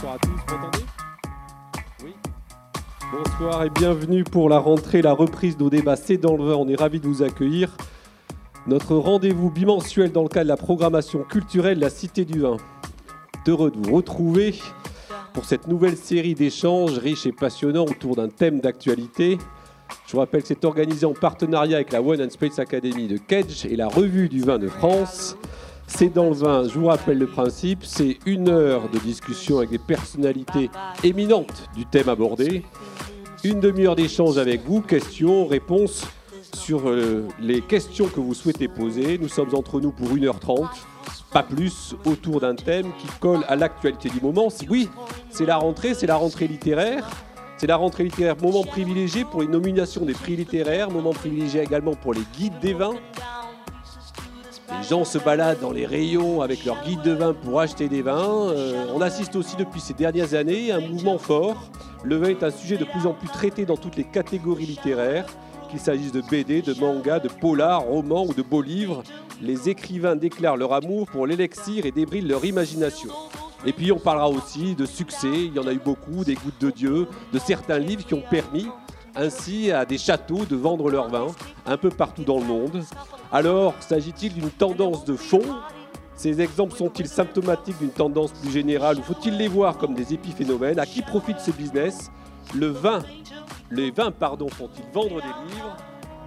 Bonsoir à tous, vous m'entendez? Oui Bonsoir et bienvenue pour la rentrée, la reprise de nos débats C'est dans le vin. On est ravis de vous accueillir. Notre rendez-vous bimensuel dans le cadre de la programmation culturelle La Cité du Vin. Heureux de vous retrouver pour cette nouvelle série d'échanges riches et passionnants autour d'un thème d'actualité. Je vous rappelle que c'est organisé en partenariat avec la One and Space Academy de Kedge et la Revue du Vin de France. C'est dans le vin, je vous rappelle le principe, c'est une heure de discussion avec des personnalités éminentes du thème abordé, une demi-heure d'échange avec vous, questions, réponses sur euh, les questions que vous souhaitez poser. Nous sommes entre nous pour 1h30, pas plus, autour d'un thème qui colle à l'actualité du moment. Oui, c'est la rentrée, c'est la rentrée littéraire. C'est la rentrée littéraire, moment privilégié pour les nominations des prix littéraires, moment privilégié également pour les guides des vins. Les gens se baladent dans les rayons avec leur guide de vin pour acheter des vins. Euh, on assiste aussi depuis ces dernières années à un mouvement fort. Le vin est un sujet de plus en plus traité dans toutes les catégories littéraires, qu'il s'agisse de BD, de manga, de polar, romans ou de beaux livres. Les écrivains déclarent leur amour pour l'élixir et débrident leur imagination. Et puis on parlera aussi de succès, il y en a eu beaucoup, des gouttes de Dieu, de certains livres qui ont permis ainsi à des châteaux de vendre leur vin un peu partout dans le monde. Alors, s'agit-il d'une tendance de fond? Ces exemples sont-ils symptomatiques d'une tendance plus générale ou faut-il les voir comme des épiphénomènes? À qui profite ce business? Le vin, les vins, pardon, font-ils vendre des livres?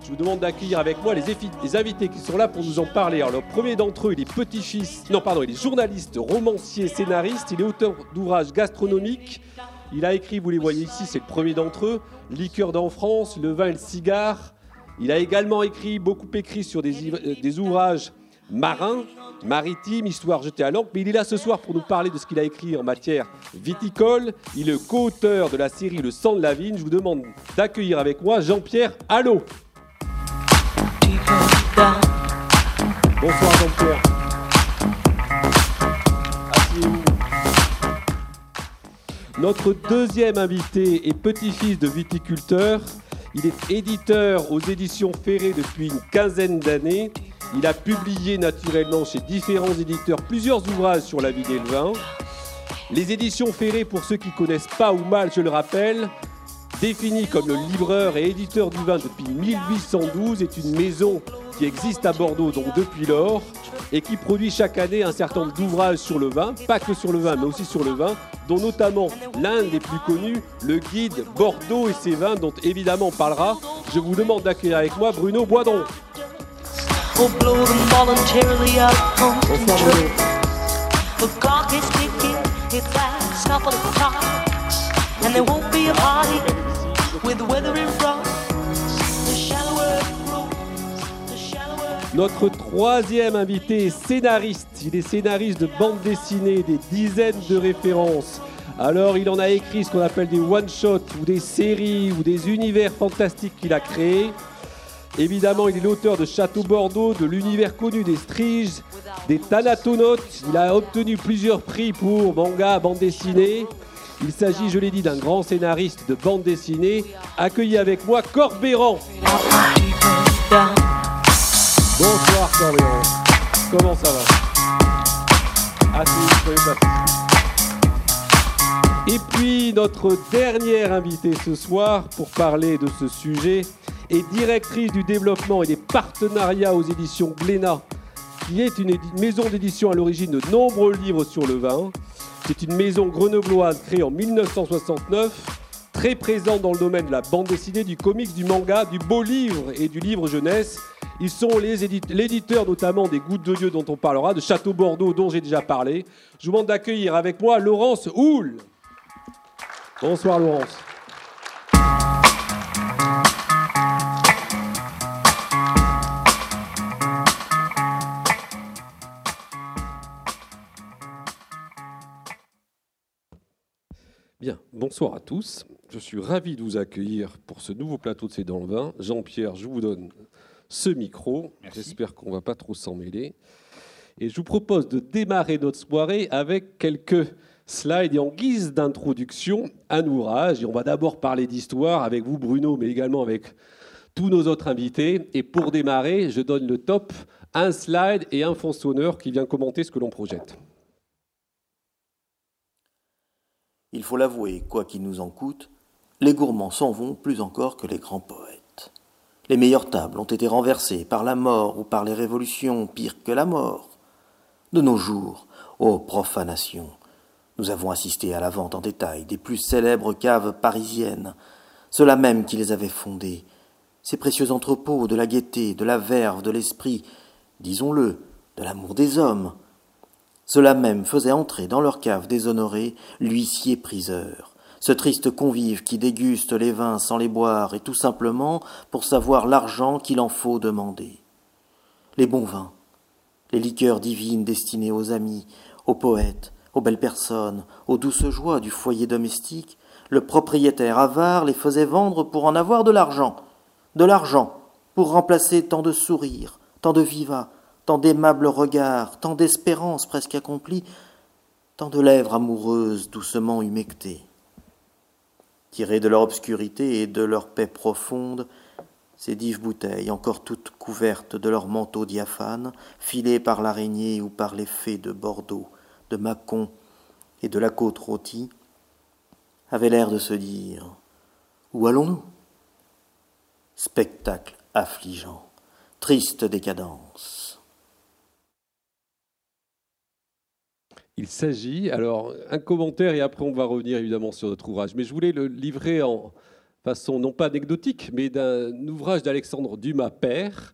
Je vous demande d'accueillir avec moi les, invités qui sont là pour nous en parler. Alors, le premier d'entre eux, il est petit-fils, non, pardon, il est journaliste, romancier, scénariste, il est auteur d'ouvrages gastronomiques. Il a écrit, vous les voyez ici, c'est le premier d'entre eux, Liqueur d'en France, Le vin et le cigare. Il a également écrit, beaucoup écrit sur des, euh, des ouvrages marins, maritimes, histoire jetée à l'encre. Mais il est là ce soir pour nous parler de ce qu'il a écrit en matière viticole. Il est co-auteur de la série Le sang de la vigne. Je vous demande d'accueillir avec moi Jean-Pierre Allot. Bonsoir Jean-Pierre. Notre deuxième invité est petit-fils de viticulteur. Il est éditeur aux éditions Ferré depuis une quinzaine d'années. Il a publié naturellement chez différents éditeurs plusieurs ouvrages sur la vie et le vin. Les éditions Ferré, pour ceux qui ne connaissent pas ou mal, je le rappelle, défini comme le livreur et éditeur du vin depuis 1812, est une maison qui existe à Bordeaux donc depuis lors et qui produit chaque année un certain nombre d'ouvrages sur le vin, pas que sur le vin mais aussi sur le vin, dont notamment l'un des plus connus, le guide Bordeaux et ses vins dont évidemment on parlera. Je vous demande d'accueillir avec moi Bruno Boisdon. Notre troisième invité est scénariste. Il est scénariste de bande dessinée, des dizaines de références. Alors, il en a écrit ce qu'on appelle des one-shots ou des séries ou des univers fantastiques qu'il a créés. Évidemment, il est l'auteur de Château Bordeaux, de l'univers connu des Striges, des Thanatonautes. Il a obtenu plusieurs prix pour manga, bande dessinée. Il s'agit, je l'ai dit, d'un grand scénariste de bande dessinée. Accueilli avec moi Corbéran. Bonsoir Corbéran. Comment ça va Et puis notre dernière invitée ce soir pour parler de ce sujet est directrice du développement et des partenariats aux éditions Glénat, qui est une maison d'édition à l'origine de nombreux livres sur le vin. C'est une maison grenobloise créée en 1969, très présente dans le domaine de la bande dessinée, du comics, du manga, du beau livre et du livre jeunesse. Ils sont l'éditeur notamment des Gouttes de Dieu dont on parlera, de Château Bordeaux dont j'ai déjà parlé. Je vous demande d'accueillir avec moi Laurence Houle. Bonsoir Laurence. Bien, bonsoir à tous. Je suis ravi de vous accueillir pour ce nouveau plateau de C'est dans le vin. Jean-Pierre, je vous donne ce micro. J'espère qu'on ne va pas trop s'en mêler. Et je vous propose de démarrer notre soirée avec quelques slides et en guise d'introduction, un ouvrage. Et on va d'abord parler d'histoire avec vous, Bruno, mais également avec tous nos autres invités. Et pour démarrer, je donne le top, un slide et un fond sonore qui vient commenter ce que l'on projette. Il faut l'avouer, quoi qu'il nous en coûte, les gourmands s'en vont plus encore que les grands poètes. Les meilleures tables ont été renversées par la mort ou par les révolutions, pires que la mort. De nos jours, ô profanation, nous avons assisté à la vente en détail des plus célèbres caves parisiennes, ceux-là même qui les avaient fondées, ces précieux entrepôts de la gaieté, de la verve, de l'esprit, disons-le, de l'amour des hommes. Cela même faisait entrer dans leur cave déshonorée l'huissier priseur, ce triste convive qui déguste les vins sans les boire et tout simplement pour savoir l'argent qu'il en faut demander. Les bons vins, les liqueurs divines destinées aux amis, aux poètes, aux belles personnes, aux douces joies du foyer domestique, le propriétaire avare les faisait vendre pour en avoir de l'argent, de l'argent pour remplacer tant de sourires, tant de vivats, tant d'aimables regards, tant d'espérances presque accomplies, tant de lèvres amoureuses doucement humectées. Tirées de leur obscurité et de leur paix profonde, ces dives bouteilles, encore toutes couvertes de leur manteau diaphane, filées par l'araignée ou par les fées de Bordeaux, de Mâcon et de la côte rôtie, avaient l'air de se dire Où allons-nous? Spectacle affligeant, triste décadence. Il s'agit, alors un commentaire et après on va revenir évidemment sur notre ouvrage, mais je voulais le livrer en façon non pas anecdotique, mais d'un ouvrage d'Alexandre Dumas père,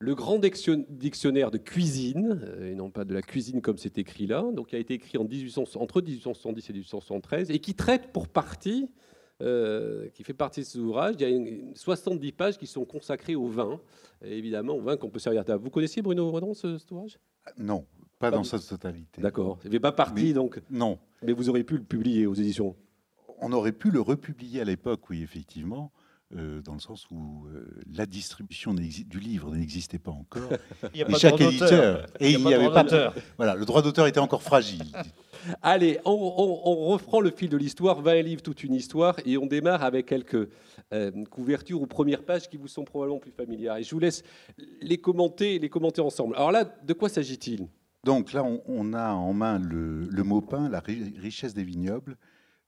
le grand dictionnaire de cuisine, euh, et non pas de la cuisine comme c'est écrit là, donc qui a été écrit en 1800, entre 1870 et 1873, et qui traite pour partie euh, qui fait partie de cet ouvrage. Il y a une, 70 pages qui sont consacrées au vin, évidemment au vin qu'on peut servir à table. Vous connaissiez Bruno Redon, ce, cet ouvrage? Non, pas, dans sa totalité. D'accord. Il n'est pas parti, donc Non. Mais vous auriez pu le publier aux éditions On aurait pu le republier à l'époque, oui, effectivement. Euh, dans le sens où euh, la distribution du livre n'existait pas encore. il n'y a chaque éditeur et il n'y avait pas de, voilà, le droit d'auteur était encore fragile. Allez, on, reprend le fil de l'histoire, 20 livres, toute une histoire, et on démarre avec quelques euh, couvertures ou premières pages qui vous sont probablement plus familières. Et je vous laisse les commenter, les commenter ensemble. Alors là, de quoi s'agit-il? Donc là, on, a en main le, le mot pain, la richesse des vignobles,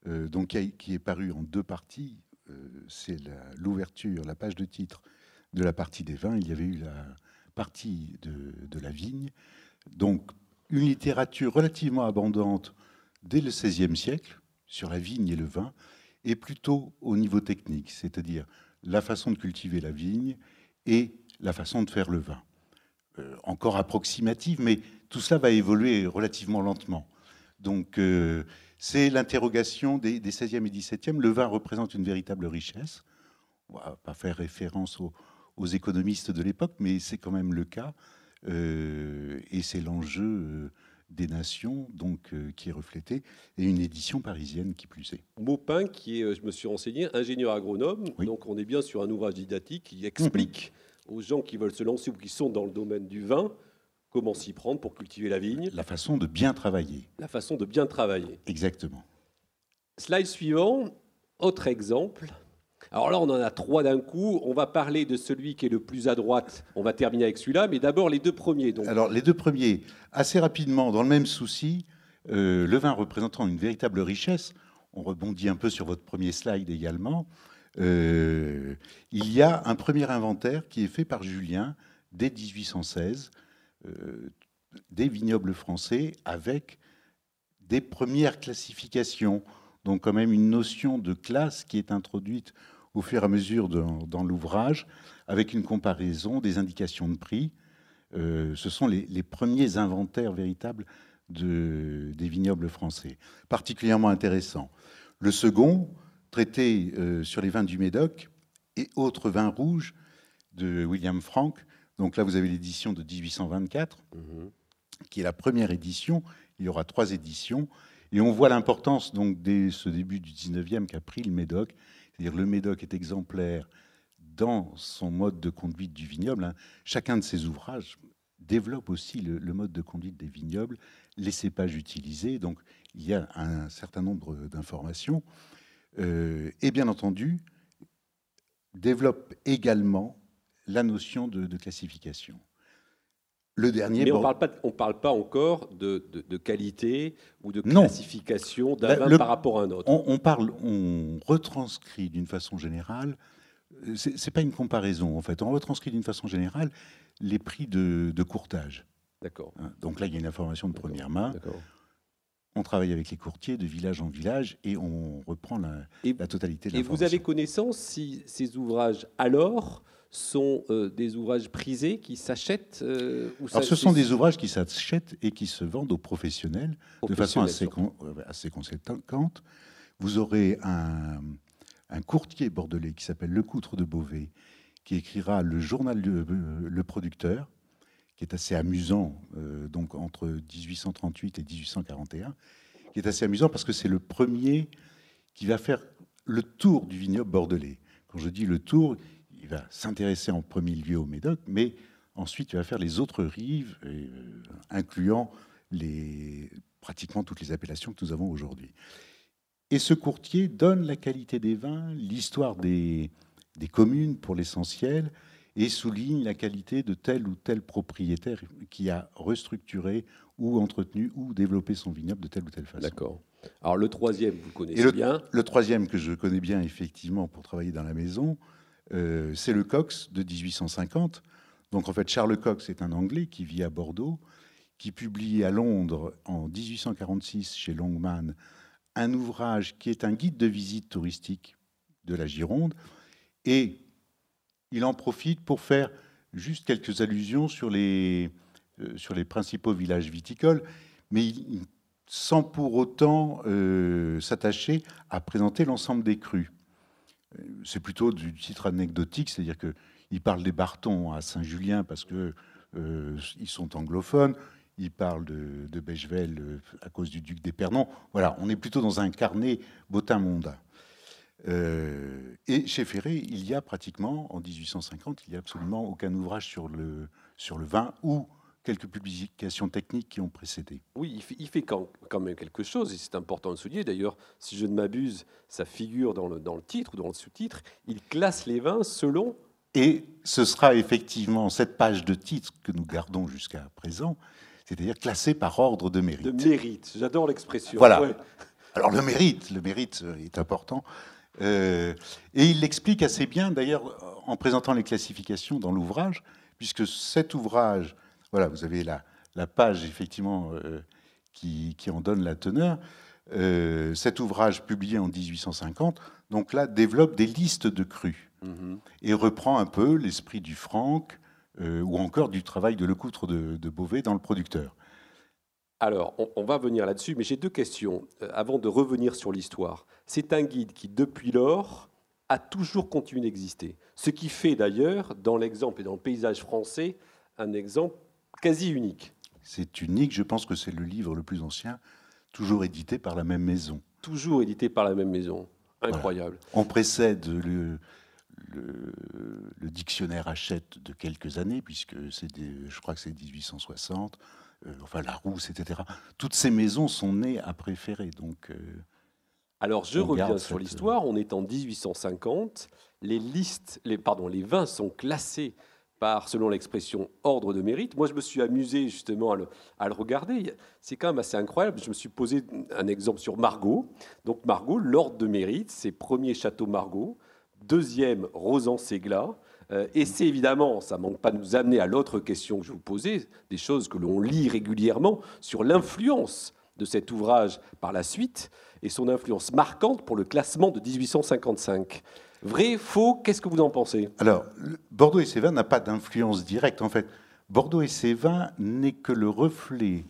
donc qui est paru en deux parties euh, c'est l'ouverture, la, page de titre de la partie des vins. Il y avait eu la partie de, la vigne. Donc, une littérature relativement abondante dès le XVIe siècle sur la vigne et le vin, et plutôt au niveau technique, c'est-à-dire la façon de cultiver la vigne et la façon de faire le vin. Euh, encore approximative, mais tout cela va évoluer relativement lentement. Donc, euh, c'est l'interrogation des, 16e et 17e. Le vin représente une véritable richesse. On va pas faire référence aux, économistes de l'époque, mais c'est quand même le cas. Euh, et c'est l'enjeu euh, des nations donc euh, qui est reflété et une édition parisienne qui plus est. Maupin, qui est, je me suis renseigné, ingénieur agronome, donc on est bien sur un ouvrage didactique qui explique aux gens qui veulent se lancer ou qui sont dans le domaine du vin comment s'y prendre pour cultiver la vigne. La façon de bien travailler. La façon de bien travailler. Exactement. Slide suivant, autre exemple. Alors là, on en a trois d'un coup. On va parler de celui qui est le plus à droite. On va terminer avec celui-là, mais d'abord les deux premiers. Donc. Alors les deux premiers, assez rapidement, dans le même souci, euh, le vin représentant une véritable richesse. On rebondit un peu sur votre premier slide également. Euh, il y a un premier inventaire qui est fait par Julien dès 1816 euh, des vignobles français avec des premières classifications, donc quand même une notion de classe qui est introduite au fur et à mesure dans l'ouvrage, avec une comparaison des indications de prix. Euh, ce sont les, premiers inventaires véritables de, des vignobles français, particulièrement intéressants. Le second, traité euh, sur les vins du Médoc et autres vins rouges de William Frank, donc là, vous avez l'édition de 1824, mhm. qui est la première édition. Il y aura trois éditions. Et on voit l'importance, donc, dès ce début du 19e, qu'a pris le Médoc. C'est-à-dire le Médoc est exemplaire dans son mode de conduite du vignoble. Hein. Chacun de ses ouvrages développe aussi le, mode de conduite des vignobles, les cépages utilisés. Donc, il y a un certain nombre d'informations. Euh, et bien entendu, développe également la notion de, classification. Le dernier. Mais on ne parle, parle, pas encore de, de, qualité ou de classification d'un vin par rapport à un autre. On, parle, on retranscrit d'une façon générale. C'est n'est pas une comparaison en fait. On retranscrit d'une façon générale les prix de, de courtage. D'accord. Hein, donc là, il y a une information de première main. On travaille avec les courtiers de village en village et on reprend la, la totalité de Et vous avez connaissance si ces ouvrages alors sont euh, des ouvrages prisés qui s'achètent euh, Alors, ce sont des ouvrages qui s'achètent et qui se vendent aux professionnels, de façon assez, euh, assez conséquente. Vous aurez un, un courtier bordelais qui s'appelle Lecoutre de Beauvais, qui écrira le journal Le, le Producteur, qui est assez amusant, donc entre 1838 et 1841, qui est assez amusant parce que c'est le premier qui va faire le tour du vignoble bordelais. Quand je dis le tour, il va s'intéresser en premier lieu au Médoc, mais ensuite il va faire les autres rives, euh, incluant les, pratiquement toutes les appellations que nous avons aujourd'hui. Et ce courtier donne la qualité des vins, l'histoire des, des communes pour l'essentiel, et souligne la qualité de tel ou tel propriétaire qui a restructuré ou entretenu ou développé son vignoble de telle ou telle façon. D'accord. Alors le troisième, vous connaissez bien. Le troisième que je connais bien effectivement pour travailler dans la maison, euh, c'est le Cox de 1850. Donc en fait, Charles Cox est un Anglais qui vit à Bordeaux, qui publie à Londres en 1846 chez Longman un ouvrage qui est un guide de visite touristique de la Gironde. Et il en profite pour faire juste quelques allusions sur les, euh, sur les principaux villages viticoles, mais sans pour autant euh, s'attacher à présenter l'ensemble des crus c'est plutôt du titre anecdotique, c'est-à-dire qu'il parle des Bartons à Saint-Julien parce que euh, sont anglophones. Il parle de, de Bechevel euh, à cause du duc d'Épernon. Voilà, on est plutôt dans un carnet botin-mondain. Euh, et chez Ferré, il y a pratiquement, en 1850, il n'y a absolument aucun ouvrage sur le, sur le vin ou quelques publications techniques qui ont précédé. Oui, il fait, il fait quand, même quelque chose, et c'est important de souligner. D'ailleurs, si je ne m'abuse, ça figure dans le, dans le titre ou dans le sous-titre. Il classe les vins selon. Et ce sera effectivement cette page de titre que nous gardons jusqu'à présent, c'est-à-dire classé par ordre de mérite. De mérite, j'adore l'expression. Voilà. Alors le mérite, le mérite est important. Euh, et il l'explique assez bien, d'ailleurs, en présentant les classifications dans l'ouvrage, puisque cet ouvrage voilà, vous avez la, la page effectivement euh, qui, qui, en donne la teneur. Euh, cet ouvrage publié en 1850, donc là, développe des listes de crus mhm. et reprend un peu l'esprit du Franck euh, ou encore du travail de Lecoutre de, de Beauvais dans le producteur. Alors, on, on va venir là-dessus, mais j'ai deux questions avant de revenir sur l'histoire. C'est un guide qui, depuis lors, a toujours continué d'exister. Ce qui fait d'ailleurs, dans l'exemple et dans le paysage français, un exemple quasi unique. C'est unique, je pense que c'est le livre le plus ancien, toujours édité par la même maison. Toujours édité par la même maison. Incroyable. On précède le, le, dictionnaire Hachette de quelques années, puisque c'est je crois que c'est 1860, euh, enfin la Rousse, etc. Toutes ces maisons sont nées à préférer. Donc, euh, Alors je reviens sur l'histoire, on est en 1850, les listes, les, pardon, les vins sont classés selon l'expression, ordre de mérite. Moi, je me suis amusé justement à le, regarder. C'est quand même assez incroyable. Je me suis posé un exemple sur Margot. Donc Margot, l'ordre de mérite, c'est premier château Margot, deuxième Rosan-Ségla. Euh, et c'est évidemment, ça ne manque pas de nous amener à l'autre question que je vous posais, des choses que l'on lit régulièrement sur l'influence de cet ouvrage par la suite et son influence marquante pour le classement de 1855. Vrai, faux, qu'est-ce que vous en pensez? Alors, Bordeaux et Sévin n'a pas d'influence directe. En fait, Bordeaux et Sévin n'est que le reflet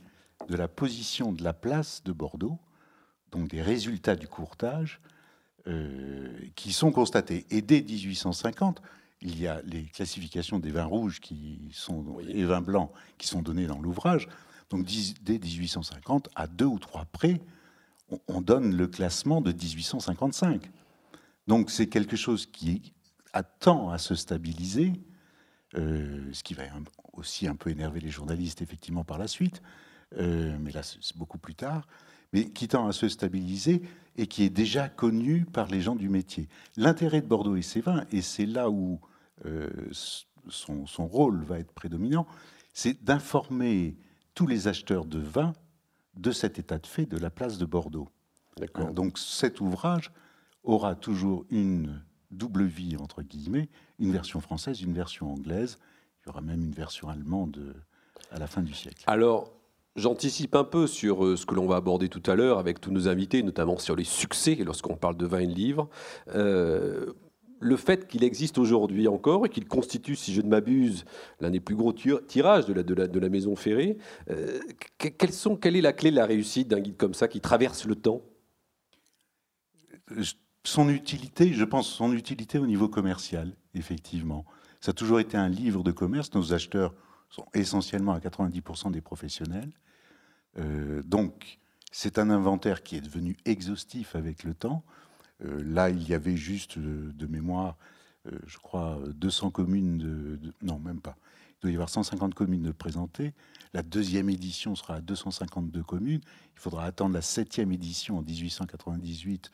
de la position de la place de Bordeaux, donc des résultats du courtage, euh, qui sont constatés. Et dès 1850, il y a les classifications des vins rouges qui sont, et vins blancs qui sont donnés dans l'ouvrage. Donc dès 1850, à deux ou trois près, on donne le classement de 1855. Donc c'est quelque chose qui attend à se stabiliser, euh, ce qui va aussi un peu énerver les journalistes effectivement par la suite, euh, mais là c'est beaucoup plus tard, mais qui tend à se stabiliser et qui est déjà connu par les gens du métier. L'intérêt de Bordeaux et ses vins, et c'est là où euh, son, rôle va être prédominant, c'est d'informer tous les acheteurs de vin de cet état de fait de la place de Bordeaux. Donc cet ouvrage aura toujours une double vie, entre guillemets, une version française, une version anglaise. Il y aura même une version allemande euh, à la fin du siècle. Alors, J'anticipe un peu sur euh, ce que l'on va aborder tout à l'heure avec tous nos invités, notamment sur les succès lorsqu'on parle de vin et de livre. Euh, le fait qu'il existe aujourd'hui encore et qu'il constitue, si je ne m'abuse, l'un des plus gros tirages de la, de la, maison ferrée, euh, sont, quelle est la clé de la réussite d'un guide comme ça qui traverse le temps? Son utilité, je pense, son utilité au niveau commercial, effectivement. Ça a toujours été un livre de commerce. Nos acheteurs sont essentiellement à 90% des professionnels. Euh, donc, c'est un inventaire qui est devenu exhaustif avec le temps. Euh, là, il y avait juste euh, de, mémoire, je crois, 200 communes de, Non, même pas. Il doit y avoir 150 communes de présentées. La deuxième édition sera à 252 communes. Il faudra attendre la septième édition en 1898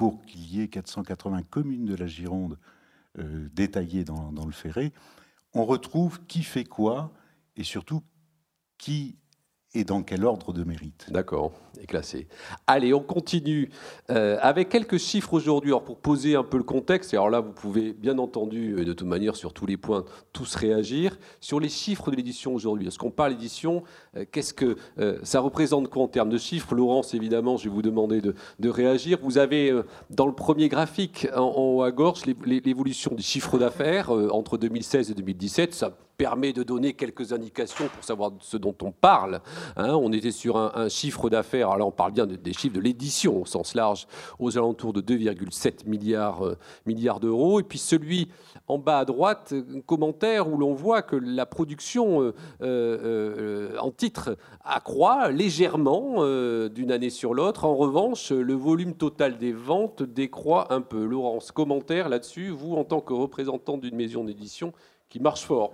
pour qu'il y ait 480 communes de la Gironde détaillées dans, dans le Ferré on retrouve qui fait quoi et surtout qui et dans quel ordre de mérite. D'accord, est classé. Allez, on continue euh, avec quelques chiffres aujourd'hui. Alors pour poser un peu le contexte, et alors là vous pouvez bien entendu, de toute manière sur tous les points, tous réagir sur les chiffres de l'édition aujourd'hui. Est-ce qu'on parle d'édition euh, Qu'est-ce que euh, ça représente quoi en termes de chiffres? Laurence, évidemment, je vais vous demander de, réagir. Vous avez dans le premier graphique en, haut à gauche l'évolution des chiffres d'affaires entre 2016 et 2017. Ça permet de donner quelques indications pour savoir ce dont on parle. Hein. on était sur un, chiffre d'affaires, alors on parle bien des chiffres de l'édition au sens large, aux alentours de 2,7 milliards, euh, milliards d'euros. Et puis celui en bas à droite, un commentaire où l'on voit que la production euh, euh, en titre accroît légèrement d'une année sur l'autre. En revanche, le volume total des ventes décroît un peu. Laurence, commentaire là-dessus, vous en tant que représentant d'une maison d'édition qui marche fort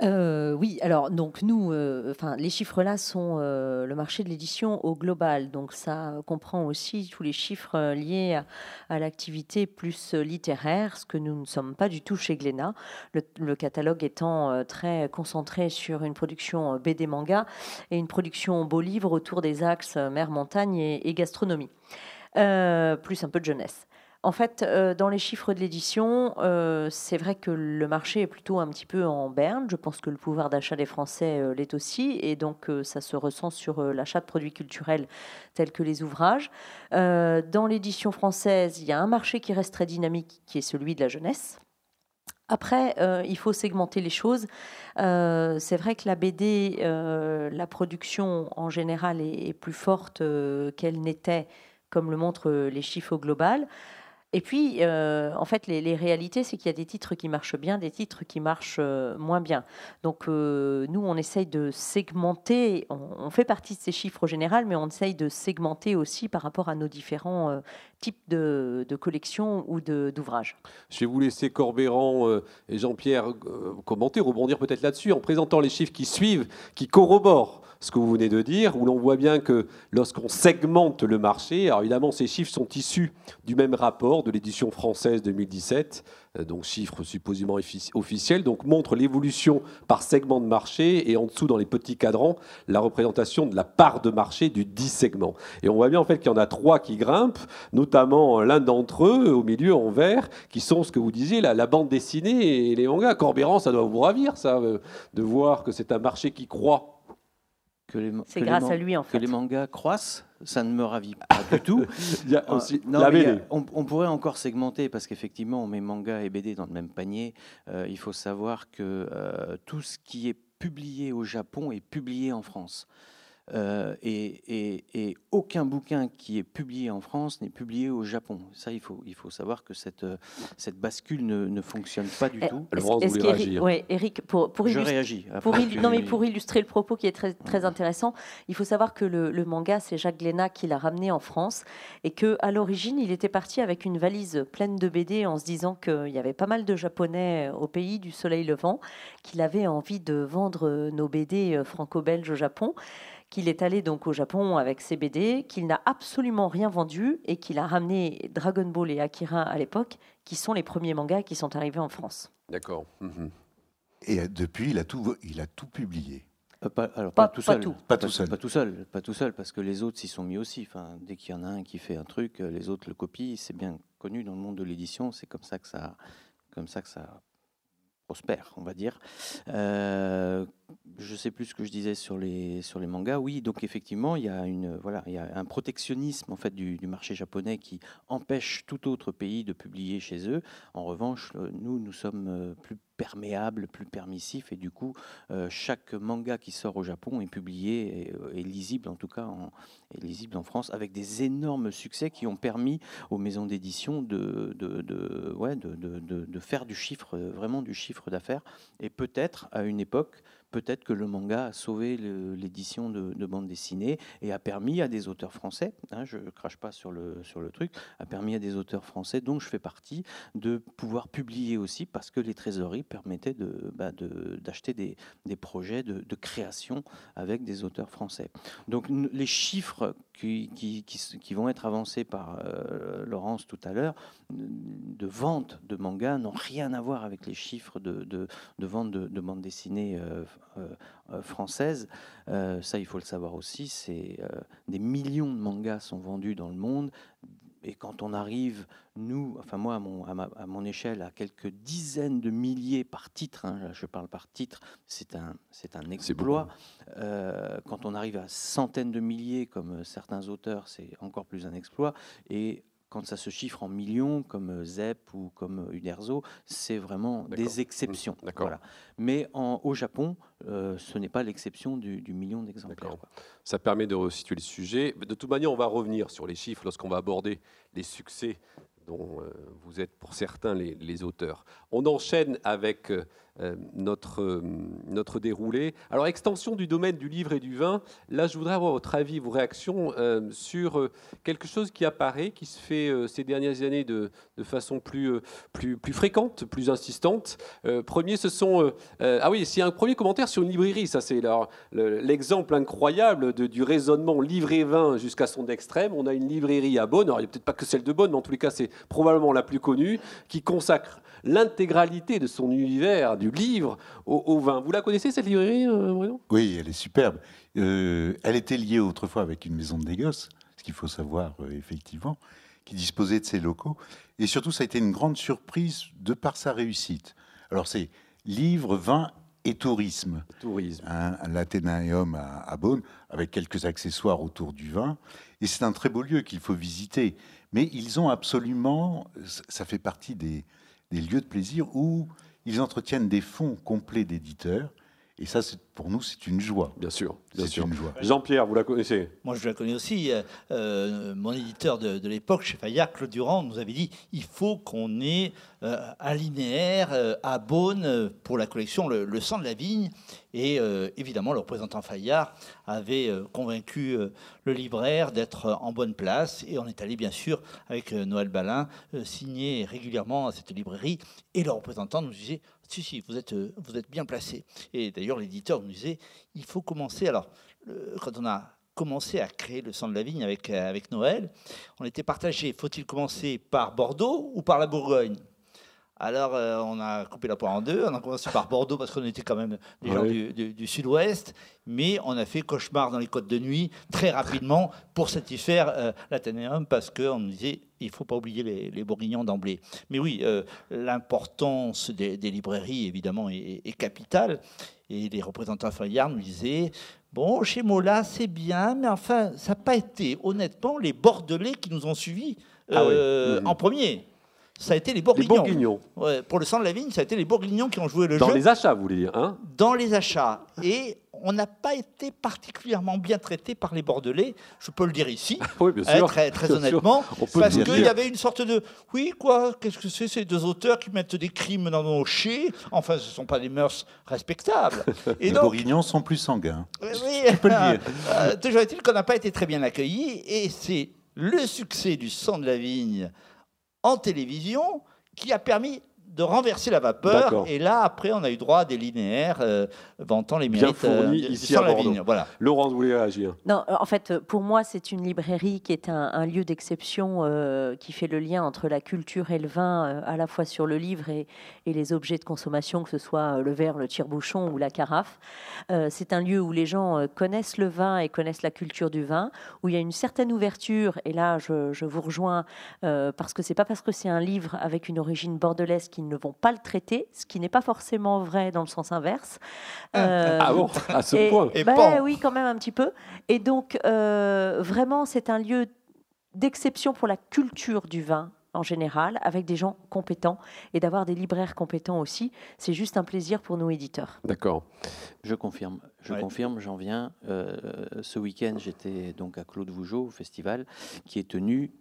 euh, oui, alors donc nous, euh, enfin les chiffres là sont euh, le marché de l'édition au global, donc ça comprend aussi tous les chiffres liés à, l'activité plus littéraire, ce que nous ne sommes pas du tout chez Glénat, le, catalogue étant très concentré sur une production BD manga et une production beau livre autour des axes mer montagne et gastronomie, plus un peu de jeunesse. En fait, euh, dans les chiffres de l'édition, euh, c'est vrai que le marché est plutôt un petit peu en berne. Je pense que le pouvoir d'achat des Français euh, l'est aussi, et donc ça se ressent sur l'achat de produits culturels tels que les ouvrages. dans l'édition française, il y a un marché qui reste très dynamique, qui est celui de la jeunesse. Après, il faut segmenter les choses. c'est vrai que la BD, la production en général est, est plus forte qu'elle n'était, comme le montrent les chiffres au global. Et puis, euh, en fait, les, réalités, c'est qu'il y a des titres qui marchent bien, des titres qui marchent euh, moins bien. Donc, euh, nous, on essaye de segmenter, on, fait partie de ces chiffres généraux, mais on essaye de segmenter aussi par rapport à nos différents types de, collections ou d'ouvrages. Je vais vous laisser Corbéran et Jean-Pierre commenter, rebondir peut-être là-dessus, en présentant les chiffres qui suivent, qui corroborent ce que vous venez de dire, où l'on voit bien que lorsqu'on segmente le marché, alors évidemment ces chiffres sont issus du même rapport de l'édition française 2017, euh, donc chiffres supposément officiels, donc montre l'évolution par segment de marché et en dessous dans les petits cadrans la représentation de la part de marché du 10 segments. Et on voit bien en fait qu'il y en a trois qui grimpent, notamment l'un d'entre eux au milieu en vert, qui sont ce que vous disiez, la, la bande dessinée et les mangas. Corbéran, ça doit vous ravir ça, euh, de voir que c'est un marché qui croît c'est grâce à lui en fait. Que les mangas croissent, ça ne me ravit pas du tout. il y a aussi la BD. on, pourrait encore segmenter parce qu'effectivement on met manga et BD dans le même panier. Euh, il faut savoir que euh, tout ce qui est publié au Japon est publié en France. Euh, et, aucun bouquin qui est publié en France n'est publié au Japon. Ça, il faut, il faut savoir que cette, cette bascule ne, fonctionne pas du tout. Oui, Eric, pour, pour Je réagis. Pour, non, mais pour illustrer le propos qui est très, très intéressant, il faut savoir que le, manga, c'est Jacques Glénat qui l'a ramené en France et qu'à l'origine, il était parti avec une valise pleine de BD en se disant qu'il y avait pas mal de Japonais au pays du soleil levant, qu'il avait envie de vendre nos BD franco-belges au Japon qu'il est allé donc au Japon avec ses BD, qu'il n'a absolument rien vendu et qu'il a ramené Dragon Ball et Akira à l'époque, qui sont les premiers mangas qui sont arrivés en France. D'accord. Mhm. Et depuis, il a tout, il a tout publié. Euh, pas, alors, pas, tout seul. Pas, tout seul. Pas tout seul. Pas tout seul, parce que les autres s'y sont mis aussi. Enfin, dès qu'il y en a un qui fait un truc, euh, les autres le copient. C'est bien connu dans le monde de l'édition. C'est comme ça que ça, comme ça que ça prospère, on va dire. Euh, je sais plus ce que je disais sur les sur les mangas. Oui, donc effectivement, il y a une voilà, il y a un protectionnisme en fait du, marché japonais qui empêche tout autre pays de publier chez eux. En revanche, nous nous sommes plus perméable, plus permissif, et du coup, euh, chaque manga qui sort au Japon est publié et, lisible, en tout cas, en, lisible en France, avec des énormes succès qui ont permis aux maisons d'édition de, faire du chiffre, vraiment du chiffre d'affaires, et peut-être à une époque peut-être que le manga a sauvé l'édition de, bande dessinée et a permis à des auteurs français, hein, je crache pas sur le, sur le truc, a permis à des auteurs français dont je fais partie de pouvoir publier aussi parce que les trésoreries permettaient bah, d'acheter de, des, projets de, création avec des auteurs français. Donc les chiffres qui, vont être avancés par euh, Laurence tout à l'heure de vente de manga n'ont rien à voir avec les chiffres de, de, vente de, bande dessinée euh, euh, euh, française. Euh, ça, il faut le savoir aussi. C'est des millions de mangas sont vendus dans le monde. Et quand on arrive, nous, enfin moi, à mon, à, mon échelle, à quelques dizaines de milliers par titre, hein, je parle par titre, c'est un, c'est un exploit. quand on arrive à centaines de milliers, comme certains auteurs, c'est encore plus un exploit. Et quand ça se chiffre en millions, comme euh, ZEP ou comme euh, Uderzo, c'est vraiment des exceptions. Mmh, voilà. Mais en, au Japon, euh, ce n'est pas l'exception du, million d'exemplaires. Ça permet de resituer le sujet. De toute manière, on va revenir sur les chiffres lorsqu'on va aborder les succès dont vous êtes pour certains les, auteurs. On enchaîne avec euh, notre, euh, notre déroulé. Alors, extension du domaine du livre et du vin, là, je voudrais avoir votre avis, vos réactions euh, sur quelque chose qui apparaît, qui se fait ces dernières années de, de façon plus, plus, plus fréquente, plus insistante. premier, ce sont... ah oui, c'est un premier commentaire sur une librairie, ça c'est l'exemple incroyable du raisonnement livre et vin jusqu'à son extrême. On a une librairie à Bonn, alors il n'y a peut-être pas que celle de Bonn, mais en tous les cas, c'est probablement la plus connue, qui consacre l'intégralité de son univers, du livre, au, vin. Vous la connaissez, cette librairie, euh, Bruno? Oui, elle est superbe. Euh, elle était liée autrefois avec une maison de négoce, ce qu'il faut savoir, euh, effectivement, qui disposait de ses locaux. Et surtout, ça a été une grande surprise de par sa réussite. Alors, c'est livre, vin et tourisme. Tourisme. Un, l'Athénaeum à, à Beaune, avec quelques accessoires autour du vin. Et c'est un très beau lieu qu'il faut visiter. Mais ils ont absolument, ça fait partie des, des lieux de plaisir où ils entretiennent des fonds complets d'éditeurs. Et ça, pour nous, c'est une joie. Bien sûr, bien sûr. Jean-Pierre, vous la connaissez? Moi, je la connais aussi. Euh, euh, mon éditeur de, l'époque, chez Fayard, Claude Durand, nous avait dit il faut qu'on ait euh, un linéaire à Beaune pour la collection le, sang de la vigne. Et évidemment, le représentant Fayard avait convaincu le libraire d'être en bonne place. Et on est allé, bien sûr, avec Noël Balin, signer régulièrement à cette librairie. Et le représentant nous disait si, si, vous êtes, euh, vous êtes bien placé. Et d'ailleurs, l'éditeur disait, il faut commencer. Alors, quand on a commencé à créer le sang de la vigne avec, euh, avec Noël, on était partagé. Faut-il commencer par Bordeaux ou par la Bourgogne? Alors, euh, on a coupé la poire en deux. On a commencé par Bordeaux parce qu'on était quand même des gens du, sud-ouest. Mais on a fait cauchemar dans les côtes de nuit très rapidement pour satisfaire euh, l'Athénéum parce qu'on nous disait il ne faut pas oublier les, Bourguignons d'emblée. Mais oui, euh, l'importance des, librairies, évidemment, est, capitale. Et les représentants familiaux nous disaient Bon, chez Mola, c'est bien, mais enfin, ça n'a pas été, honnêtement, les Bordelais qui nous ont suivis ah mmh. en premier ça a été les Bourguignons. pour le sang de la vigne, ça a été les Bourguignons qui ont joué le jeu. Dans les achats, vous voulez dire hein? Dans les achats. Et on n'a pas été particulièrement bien traité par les Bordelais, je peux le dire ici, oui, bien sûr, très, très honnêtement, parce qu'il y avait une sorte de oui, quoi, qu'est-ce que c'est ces deux auteurs qui mettent des crimes dans nos chais Enfin, ce ne sont pas des mœurs respectables. Et les Bourguignons sont plus sanguins. Oui, tu peux le dire. Euh, toujours est-il qu'on n'a pas été très bien accueillis, et c'est le succès du sang de la vigne en télévision qui a permis de renverser la vapeur. Et là, après, on a eu droit à des linéaires euh, vantant les mérites Bien fournis euh, ici à la vigne. Voilà. Laurence, vous voulez réagir? Non, en fait, pour moi, c'est une librairie qui est un, lieu d'exception euh, qui fait le lien entre la culture et le vin, à la fois sur le livre et, et, les objets de consommation, que ce soit le verre, le tire-bouchon ou la carafe. c'est un lieu où les gens connaissent le vin et connaissent la culture du vin, où il y a une certaine ouverture. Et là, je, je vous rejoins parce que c'est pas parce que c'est un livre avec une origine bordelaise qu'ils ne vont pas le traiter, ce qui n'est pas forcément vrai dans le sens inverse. ah, euh, ah bon, à ce point bah, Oui, quand même un petit peu. Et donc, euh, vraiment, c'est un lieu d'exception pour la culture du vin en général, avec des gens compétents et d'avoir des libraires compétents aussi. C'est juste un plaisir pour nos éditeurs. D'accord. Je confirme. Je confirme, j'en viens. Euh, ce week-end, j'étais donc à Claude Vougeot, au festival, qui est tenu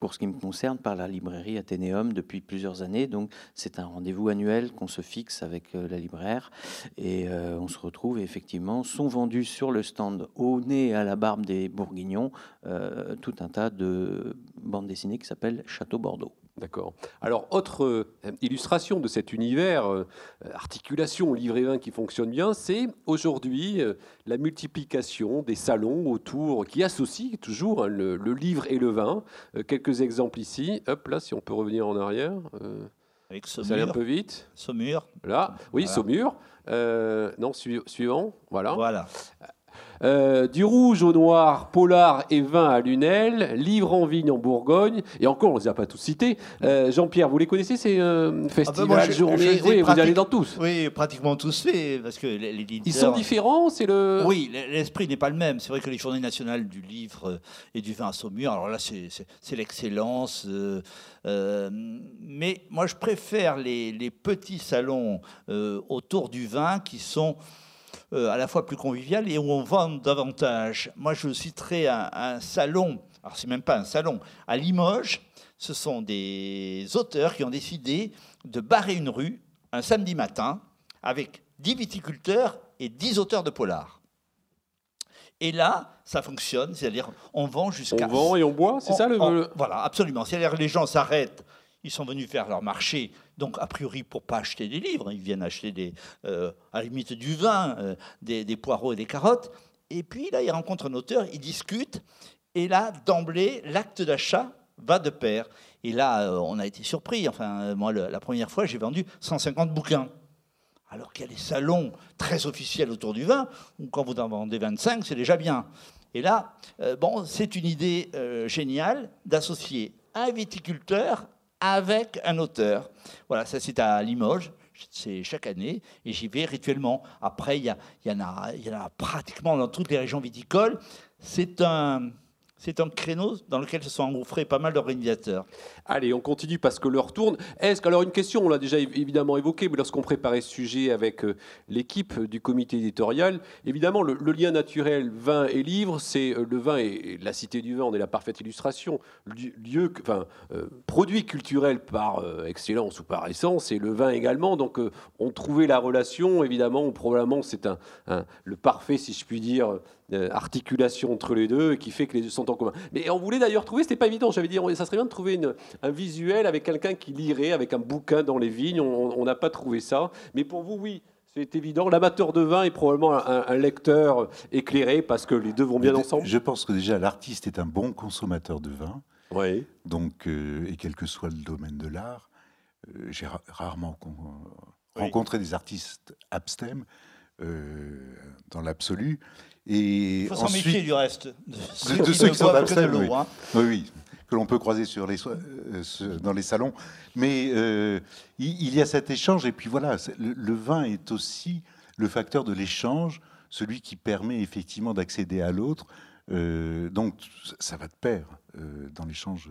pour ce qui me concerne, par la librairie Athénéum depuis plusieurs années. Donc, c'est un rendez-vous annuel qu'on se fixe avec euh, la libraire et euh, on se retrouve. Et effectivement, sont vendus sur le stand au nez et à la barbe des Bourguignons euh, tout un tas de bandes dessinées qui s'appellent Château Bordeaux. D'accord. Alors, autre euh, illustration de cet univers, euh, articulation livre et vin qui fonctionne bien, c'est aujourd'hui euh, la multiplication des salons autour, qui associent toujours hein, le, livre et le vin. quelques exemples ici. Hop, là, si on peut revenir en arrière. Avec Ça allait un peu vite. Saumur. Là, oui, Saumur. non, suivant. Voilà. Voilà. Euh, du rouge au noir, polar et vin à Lunel, livre en vigne en Bourgogne, et encore, on ne les a pas tous cités. Euh, Jean-Pierre, vous les connaissez ces euh, festivals, ah ben journées Oui, vous allez dans tous. Oui, pratiquement tous faits, parce que les, Ils sont différents, c'est le. Oui, l'esprit n'est pas le même. C'est vrai que les journées nationales du livre et du vin à Saumur, alors là, c'est l'excellence. mais moi, je préfère les, les petits salons autour du vin qui sont à la fois plus convivial et où on vend davantage. Moi, je citerai un, salon, alors c'est même pas un salon, à Limoges, ce sont des auteurs qui ont décidé de barrer une rue un samedi matin avec 10 viticulteurs et 10 auteurs de polar. Et là, ça fonctionne, c'est-à-dire on vend jusqu'à... On vend et on boit, c'est ça le... Voilà, absolument. C'est-à-dire les gens s'arrêtent ils sont venus faire leur marché, donc a priori pour pas acheter des livres, ils viennent acheter euh, à la limite du vin, euh, des, poireaux et des carottes. Et puis là, ils rencontrent un auteur, ils discutent, et là, d'emblée, l'acte d'achat va de pair. Et là, euh, on a été surpris. Enfin, moi, la première fois, j'ai vendu 150 bouquins. Alors qu'il y a des salons très officiels autour du vin, où quand vous en vendez 25, c'est déjà bien. Et là, bon, c'est une idée géniale d'associer un viticulteur avec un auteur. Voilà, ça c'est à Limoges, c'est chaque année, et j'y vais rituellement. Après, il y, en a pratiquement dans toutes les régions viticoles. C'est un, c'est un créneau dans lequel se sont engouffrés pas mal d'organisateurs. Allez, on continue parce que l'heure tourne. Est-ce que, alors une question, on l'a déjà évidemment évoqué, mais lorsqu'on préparait ce sujet avec euh, l'équipe du comité éditorial, évidemment, le, lien naturel vin et livre, c'est euh, le vin et, la cité du vin, on est la parfaite illustration, lieu, enfin, euh, produit culturel par excellence ou par essence, et le vin également. Donc, on trouvait la relation, évidemment, probablement c'est un, le parfait, si je puis dire, articulation entre les deux qui fait que les deux sont en commun. Mais on voulait d'ailleurs trouver, c'était pas évident, j'avais dit, ça serait bien de trouver un visuel avec quelqu'un qui lirait, avec un bouquin dans les vignes, on n'a pas trouvé ça. Mais pour vous, oui, c'est évident. L'amateur de vin est probablement un, lecteur éclairé parce que les deux vont bien ensemble. Je pense que déjà l'artiste est un bon consommateur de vin. Oui. Donc, euh, et quel que soit le domaine de l'art, euh, j'ai rarement rencontré des artistes abstèmes dans l'absolu. Il faut s'en méfier du reste. De, ceux, qui sont oui. Hein. oui, oui, que l'on peut croiser sur les, euh, dans les salons. Mais euh, il, y a cet échange, et puis voilà, le, vin est aussi le facteur de l'échange, celui qui permet effectivement d'accéder à l'autre. Euh, donc ça va de pair dans l'échange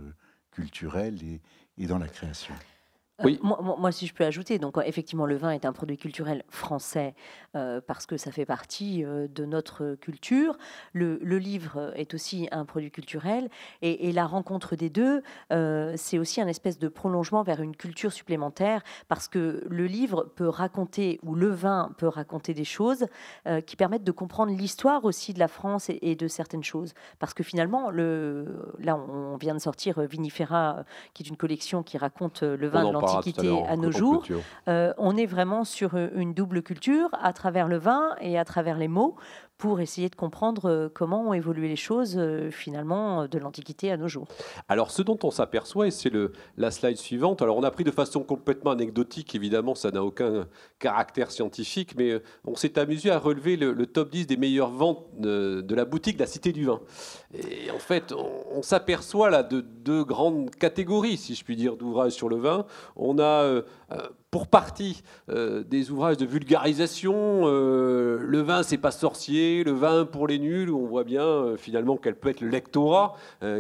culturel et, et dans la création. Oui. moi, si je peux ajouter, donc effectivement, le vin est un produit culturel français euh, parce que ça fait partie euh, de notre culture. Le, livre est aussi un produit culturel et, la rencontre des deux, euh, c'est aussi un espèce de prolongement vers une culture supplémentaire parce que le livre peut raconter ou le vin peut raconter des choses qui permettent de comprendre l'histoire aussi de la France et, de certaines choses. Parce que finalement, le, là, on vient de sortir Vinifera, qui est une collection qui raconte le vin de l'Antiquité à, nos jours. on est vraiment sur une double culture à travers le vin et à travers les mots pour essayer de comprendre euh, comment ont évolué les choses euh, finalement euh, de l'Antiquité à nos jours. Alors ce dont on s'aperçoit, et c'est la slide suivante, alors on a pris de façon complètement anecdotique, évidemment ça n'a aucun caractère scientifique, mais on s'est amusé à relever le, top 10 des meilleures ventes de, la boutique de la Cité du Vin. Et en fait, on, s'aperçoit là de deux grandes catégories, si je puis dire, d'ouvrages sur le vin. On a pour partie euh, des ouvrages de vulgarisation. Euh, le vin, c'est pas sorcier, le vin pour les nuls, on voit bien euh, finalement quel peut être le lectorat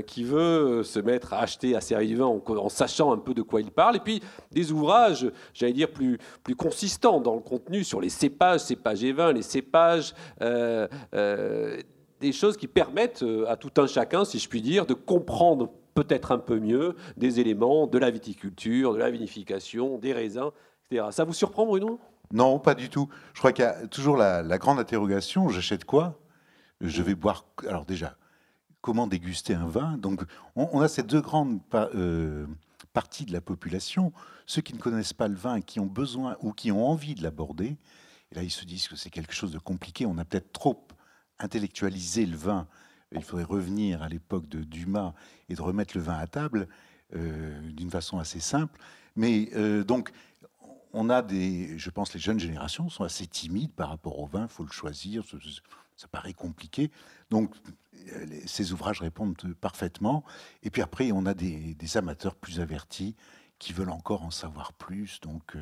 qui veut se mettre à acheter, à du vin en, sachant un peu de quoi il parle. Et puis des ouvrages, j'allais dire, plus, plus consistants dans le contenu sur les cépages, cépages et vins, les cépages des choses qui permettent à tout un chacun, si je puis dire, de comprendre peut-être un peu mieux des éléments de la viticulture, de la vinification, des raisins, etc. Ça vous surprend, Bruno? Non, pas du tout. Je crois qu'il y a toujours la, grande interrogation j'achète quoi? Je vais boire. Alors, déjà, comment déguster un vin? Donc, on, a ces deux grandes euh, parties de la population ceux qui ne connaissent pas le vin, qui ont besoin ou qui ont envie de l'aborder. Et là, ils se disent que c'est quelque chose de compliqué. On a peut-être trop intellectualisé le vin il faudrait revenir à l'époque de Dumas et de remettre le vin à table euh, d'une façon assez simple. Mais euh, donc, on a des, je pense, les jeunes générations sont assez timides par rapport au vin. Faut le choisir. Ça, paraît compliqué. Donc, euh, ces ouvrages répondent parfaitement. Et puis après, on a des, amateurs plus avertis qui veulent encore en savoir plus. Donc,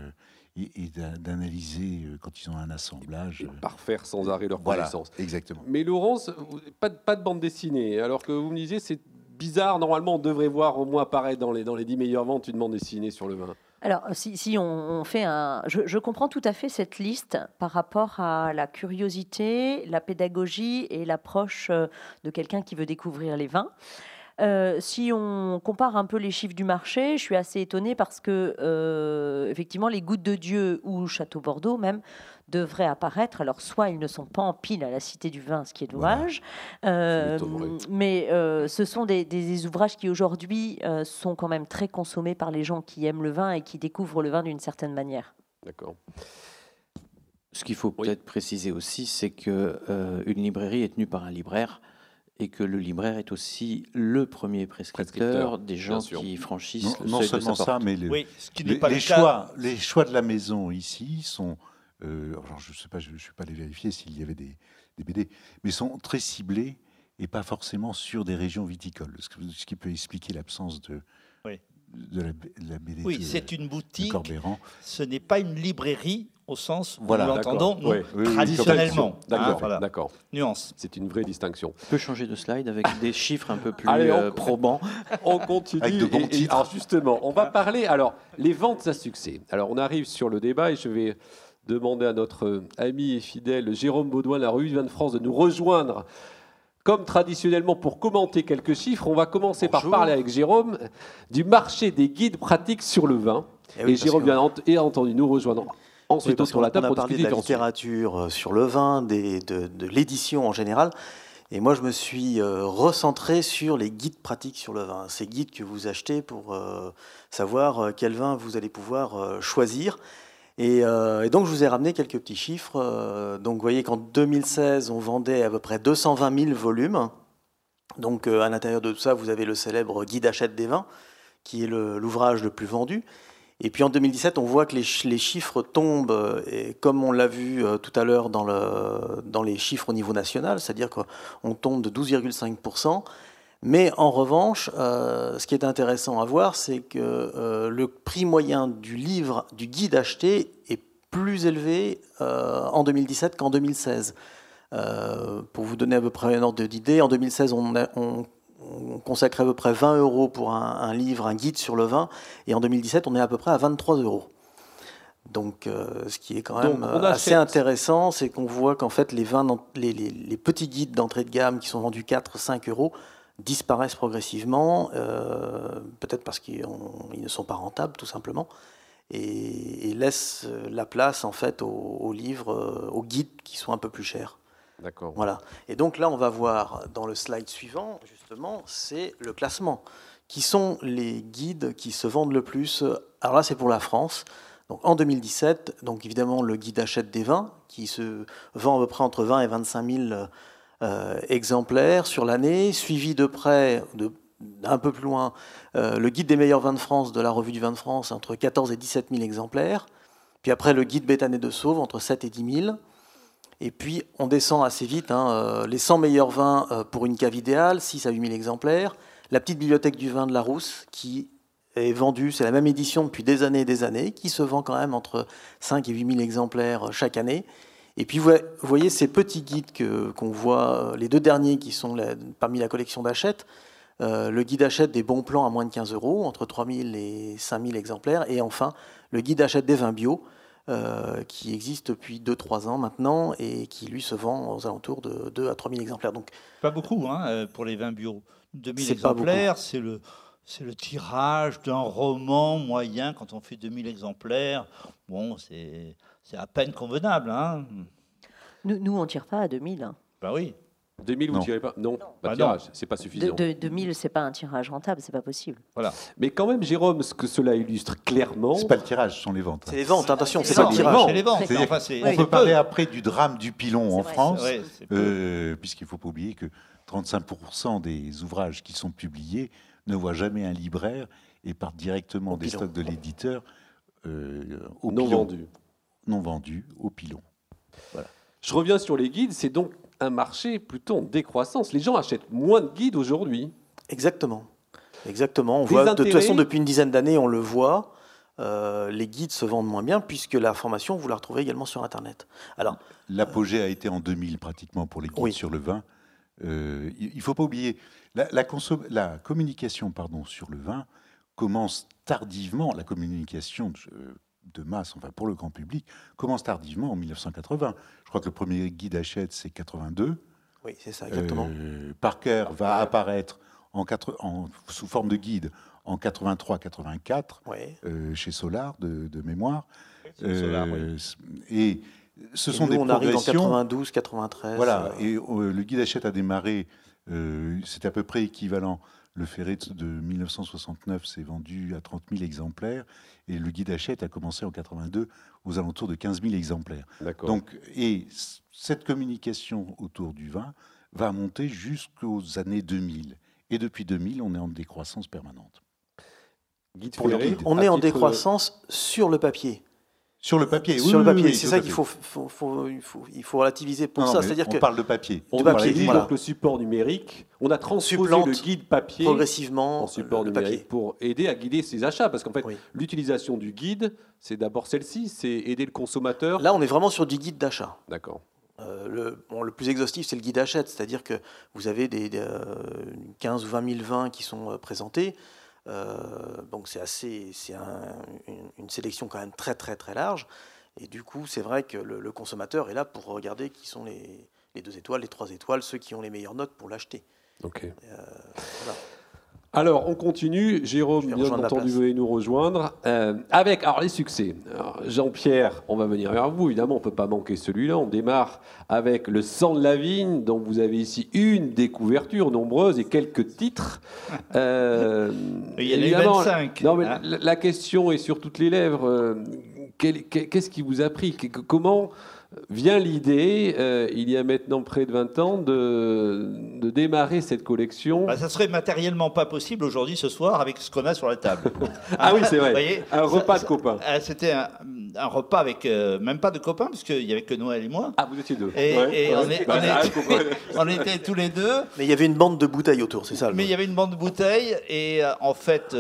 et, d'analyser euh, quand ils ont un assemblage. Euh, par faire sans arrêt leur voilà, Exactement. Mais Laurence, pas de, pas de bande dessinée, alors que vous me disiez, c'est bizarre, normalement on devrait voir au moins apparaître dans les, dans les 10 meilleures ventes une bande dessinée sur le vin. Alors, si, si on, fait un. Je, je, comprends tout à fait cette liste par rapport à la curiosité, la pédagogie et l'approche euh, de quelqu'un qui veut découvrir les vins. Euh, si on compare un peu les chiffres du marché, je suis assez étonnée parce que, euh, effectivement, les gouttes de Dieu ou Château Bordeaux même devraient apparaître. Alors, soit ils ne sont pas en pile à la Cité du Vin, ce qui est dommage, euh, mais ce sont des, ouvrages qui aujourd'hui sont quand même très consommés par les gens qui aiment le vin et qui découvrent le vin d'une certaine manière. D'accord. Ce qu'il faut peut-être préciser aussi, c'est qu'une une librairie est tenue par un libraire et que le libraire est aussi le premier prescripteur, des gens qui franchissent non, le seulement ça, mais les, choix, les choix de la maison ici sont, euh, je ne sais pas, je ne suis pas allé vérifier s'il y avait des, BD, mais sont très ciblés et pas forcément sur des régions viticoles, ce qui peut expliquer l'absence de, de, la, BD. Oui, c'est une boutique. Ce n'est pas une librairie au sens où nous l'entendons traditionnellement. D'accord, d'accord. Nuance. C'est une vraie distinction. On peut changer de slide avec des chiffres un peu plus euh, probants. On continue. Avec de bons alors justement, on va parler. Alors, les ventes à succès. Alors, on arrive sur le débat et je vais demander à notre ami et fidèle Jérôme Baudouin, la rue Vin de France, de nous rejoindre. Comme traditionnellement, pour commenter quelques chiffres, on va commencer par parler avec Jérôme du marché des guides pratiques sur le vin. Eh et, Jérôme, bien entendu, nous rejoindre Ensuite, oui, la table on a parlé de la littérature euh, sur le vin, de, l'édition en général. Et moi, je me suis euh, recentré sur les guides pratiques sur le vin. Ces guides que vous achetez pour euh, savoir quel vin vous allez pouvoir choisir. Et, donc, je vous ai ramené quelques petits chiffres. donc, vous voyez qu'en 2016, on vendait à peu près 220 000 volumes. Donc, à l'intérieur de tout ça, vous avez le célèbre Guide achète des vins, qui est l'ouvrage le plus vendu. Et puis en 2017, on voit que les, chiffres tombent, et comme on l'a vu euh, tout à l'heure dans les chiffres au niveau national, c'est-à-dire qu'on tombe de 12,5%. Mais en revanche, euh, ce qui est intéressant à voir, c'est que euh, le prix moyen du livre, du guide acheté, est plus élevé en 2017 qu'en 2016. pour vous donner à peu près un ordre d'idée, en 2016, on, on on consacrait à peu près 20 euros pour un, livre, un guide sur le vin, et en 2017, on est à peu près à 23 euros. Donc, euh, ce qui est quand même euh, assez intéressant, c'est qu'on voit qu'en fait, les, vins, les, petits guides d'entrée de gamme qui sont vendus 4-5 euros disparaissent progressivement, euh, peut-être parce qu'ils ne sont pas rentables, tout simplement, et, laissent la place en fait aux livres, aux guides qui sont un peu plus chers. Voilà. Et donc là, on va voir dans le slide suivant, justement, c'est le classement qui sont les guides qui se vendent le plus? Alors là, c'est pour la France. Donc en 2017, donc évidemment le guide achète des vins, qui se vend à peu près entre 20 et 25 000 euh, exemplaires sur l'année, suivi de près, de, un peu plus loin, euh, le guide des meilleurs vins de France de la revue du vin de France, entre 14 et 17 000 exemplaires. Puis après le guide Bétané de Sauve, entre 7 et 10 000. Et puis on descend assez vite, hein, euh, les 100 meilleurs vins pour une cave idéale, 6 à 8 000 exemplaires. La petite bibliothèque du vin de la Rousse, qui est vendue, c'est la même édition depuis des années et des années, qui se vend quand même entre 5 et 8 000 exemplaires chaque année. Et puis vous voyez ces petits guides qu'on voit, les deux derniers qui sont parmi la collection d'Achète. Euh, le guide Hachette des bons plans à moins de 15 euros, entre 3 000 et 5 000 exemplaires. Et enfin, le guide Hachette des vins bio, euh, qui existe depuis 2-3 ans maintenant et qui lui se vend aux alentours de 2 à 3 000 exemplaires. Donc, pas beaucoup hein, euh, pour les vins bio. 2000 exemplaires, c'est le, c'est le tirage d'un roman moyen quand on fait 2000 exemplaires. Bon, c'est, c'est à peine convenable. Hein. Nous, nous, on ne tire pas à 2000. Ben oui. 2000, vous ne tirez pas? Non, pas bah tirage, c'est pas suffisant. De, 2000, c'est pas un tirage rentable, c'est pas possible. Voilà. Mais quand même, Jérôme, ce que cela illustre clairement. C'est pas le tirage, ce sont les ventes. C'est les ventes, attention, c'est pas le tirage. C'est les ventes. on peut parler après du drame du pilon en France, euh, puisqu'il ne faut pas oublier que 35% des ouvrages qui sont publiés ne voient jamais un libraire et partent directement des stocks de l'éditeur euh, au non pilon. vendu. Non vendu au pilon. Voilà. Je reviens sur les guides, c'est donc un marché plutôt en décroissance. Les gens achètent moins de guides aujourd'hui. Exactement. Exactement. On voit, de toute façon, depuis une dizaine d'années, on le voit. Euh, les guides se vendent moins bien puisque la formation, vous la retrouvez également sur Internet. Alors, l'apogée a été en 2000 pratiquement pour les guides sur le vin. Euh, il ne faut pas oublier, la, la, communication pardon, sur le vin commence tardivement, la communication de, masse, enfin pour le grand public, commence tardivement en 1980. Je crois que le premier guide Hachette, c'est 82. Oui, c'est ça, exactement. Euh, Parker va apparaître en, sous forme de guide en 83-84 euh, chez Solar de, mémoire. Et ce sont des on progressions. Arrive en 92, 93. Voilà. Euh. Et euh, le guide Hachette a démarré. Euh, c'est à peu près équivalent. Le ferret de 1969 s'est vendu à 30 000 exemplaires et le guide Hachette a commencé en 82 aux alentours de 15 000 exemplaires. Donc, et cette communication autour du vin va monter jusqu'aux années 2000. Et depuis 2000, on est en décroissance permanente. Guide on est en décroissance sur le papier. Sur le papier, oui. Sur le papier, c'est ça qu'il faut, il faut, relativiser pour ça. C'est-à-dire on parle de papier. On papier, donc le support numérique. On a transposé le guide papier progressivement en support numérique pour aider à guider ses achats, parce qu'en fait, l'utilisation du guide, c'est d'abord celle-ci, c'est aider le consommateur. Là, on est vraiment sur du guide d'achat. D'accord. Euh, le, le, plus exhaustif, c'est le guide d'achat, c'est-à-dire que vous avez des, 15 ou 20 000 vins qui sont euh, présentés. Euh, donc c'est assez, c'est une, sélection quand même très très très large. Et du coup, c'est vrai que le, consommateur est là pour regarder qui sont les, les, deux étoiles, les trois étoiles, ceux qui ont les meilleures notes pour l'acheter. Ok. Euh, voilà. Alors, on continue. Jérôme, bien entendu, venez nous rejoindre. Euh, avec alors, les succès. Jean-Pierre, on va venir vers vous. Évidemment, on ne peut pas manquer celui-là. On démarre avec Le sang de la vigne. Donc, vous avez ici une découverture nombreuse et quelques titres. Euh, Il y en a 25. Non, mais hein. la, question est sur toutes les lèvres. Euh, qu'est-ce qui vous a pris? Comment vient l'idée, euh, il y a maintenant près de 20 ans, de, de démarrer cette collection. Bah, ça serait matériellement pas possible aujourd'hui, ce soir, avec ce qu'on a sur la table. ah oui, c'est vrai. un repas de copains. Euh, c'était un, un, repas avec euh, même pas de copains, parce qu'il n'y avait que Noël et moi. Ah, vous étiez deux. Et, on, est, bah, on, était tous les deux. Mais il y avait une bande de bouteilles autour, c'est ça Mais il y avait une bande de bouteilles, et en fait,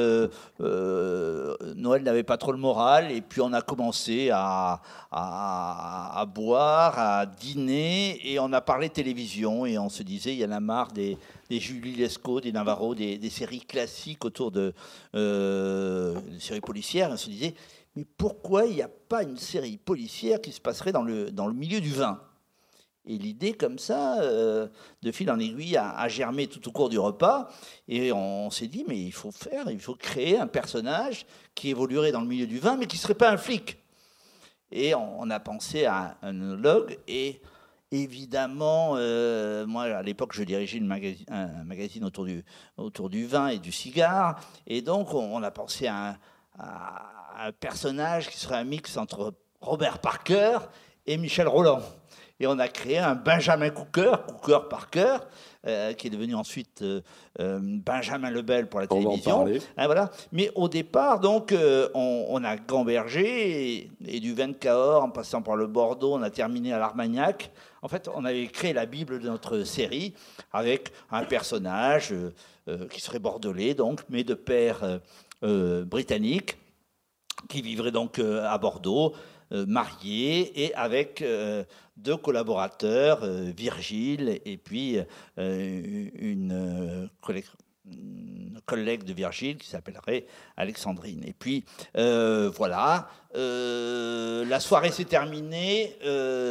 Noël n'avait pas trop le moral, et puis on a commencé à, à, à boire, à dîner, et on a parlé télévision, et on se disait, il y en a marre des, des Julie Lescaut, des Navarro, des, séries classiques autour de euh, séries policières. on se disait, mais pourquoi il n'y a pas une série policière qui se passerait dans le, dans le milieu du vin? Et l'idée, comme ça, euh, de fil en aiguille, a, germé tout au cours du repas. Et on, s'est dit, mais il faut faire, il faut créer un personnage qui évoluerait dans le milieu du vin, mais qui ne serait pas un flic. Et on, a pensé à un œnologue et Évidemment, euh, moi à l'époque, je dirigeais un magazine autour du, autour du vin et du cigare. Et donc, on, a pensé à un, personnage qui serait un mix entre Robert Parker et Michel Roland. Et on a créé un Benjamin Cooker, Cooker Parker, euh, qui est devenu ensuite euh, euh, Benjamin Lebel pour la télévision. Hein, voilà. Mais au départ, donc, on, a gambergé et, du vin de Cahors, en passant par le Bordeaux, on a terminé à l'Armagnac. En fait, on avait créé la Bible de notre série avec un personnage qui serait bordelais, donc, mais de père britannique, qui vivrait donc à Bordeaux, marié et avec deux collaborateurs, euh, Virgile et puis euh, une, collègue de Virgile qui s'appellerait Alexandrine. Et puis voilà, la soirée s'est terminée,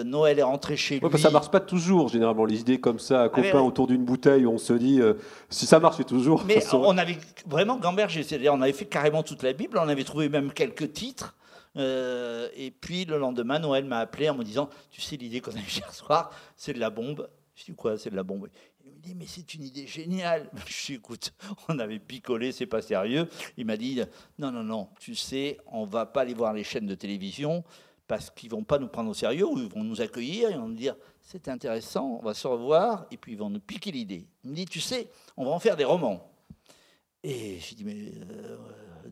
Noël est rentré chez lui. ça marche pas toujours, généralement, les idées comme ça, copains ah, autour d'une bouteille, on se dit, si ça marche, c'est toujours. Mais on avait vraiment gambergé, c'est-à-dire on avait fait carrément toute la Bible, on avait trouvé même quelques titres. Euh, et puis le lendemain, Noël m'a appelé en me disant Tu sais, l'idée qu'on a eue hier soir, c'est de la bombe. Je dis Quoi C'est de la bombe Il me dit Mais c'est une idée géniale. Je dis Écoute, on avait picolé, c'est pas sérieux. Il m'a dit Non, non, non, tu sais, on va pas aller voir les chaînes de télévision parce qu'ils vont pas nous prendre au sérieux ou ils vont nous accueillir et vont nous dire C'est intéressant, on va se revoir et puis ils vont nous piquer l'idée. Il me dit Tu sais, on va en faire des romans. Et je dis Mais. Euh,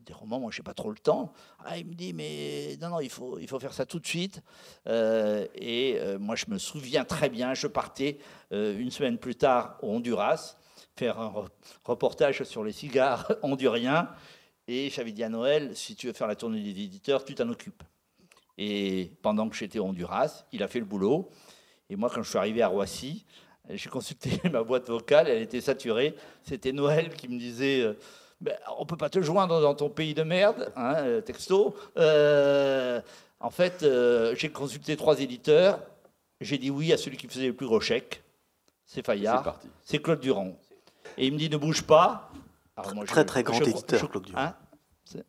des romans, moi, je n'ai pas trop le temps. Ah, il me dit, mais non, non, il faut, il faut faire ça tout de suite. Euh, et euh, moi, je me souviens très bien, je partais euh, une semaine plus tard au Honduras, faire un reportage sur les cigares honduriens. Et j'avais dit à Noël, si tu veux faire la tournée des éditeurs, tu t'en occupes. Et pendant que j'étais au Honduras, il a fait le boulot. Et moi, quand je suis arrivé à Roissy, j'ai consulté ma boîte vocale, elle était saturée. C'était Noël qui me disait ben, on ne peut pas te joindre dans ton pays de merde, hein, texto. Euh, en fait, euh, j'ai consulté trois éditeurs. J'ai dit oui à celui qui faisait le plus gros chèque. C'est Fayard. C'est Claude Durand. Et il me dit ne bouge pas. très très grand éditeur, Claude Durand. Hein?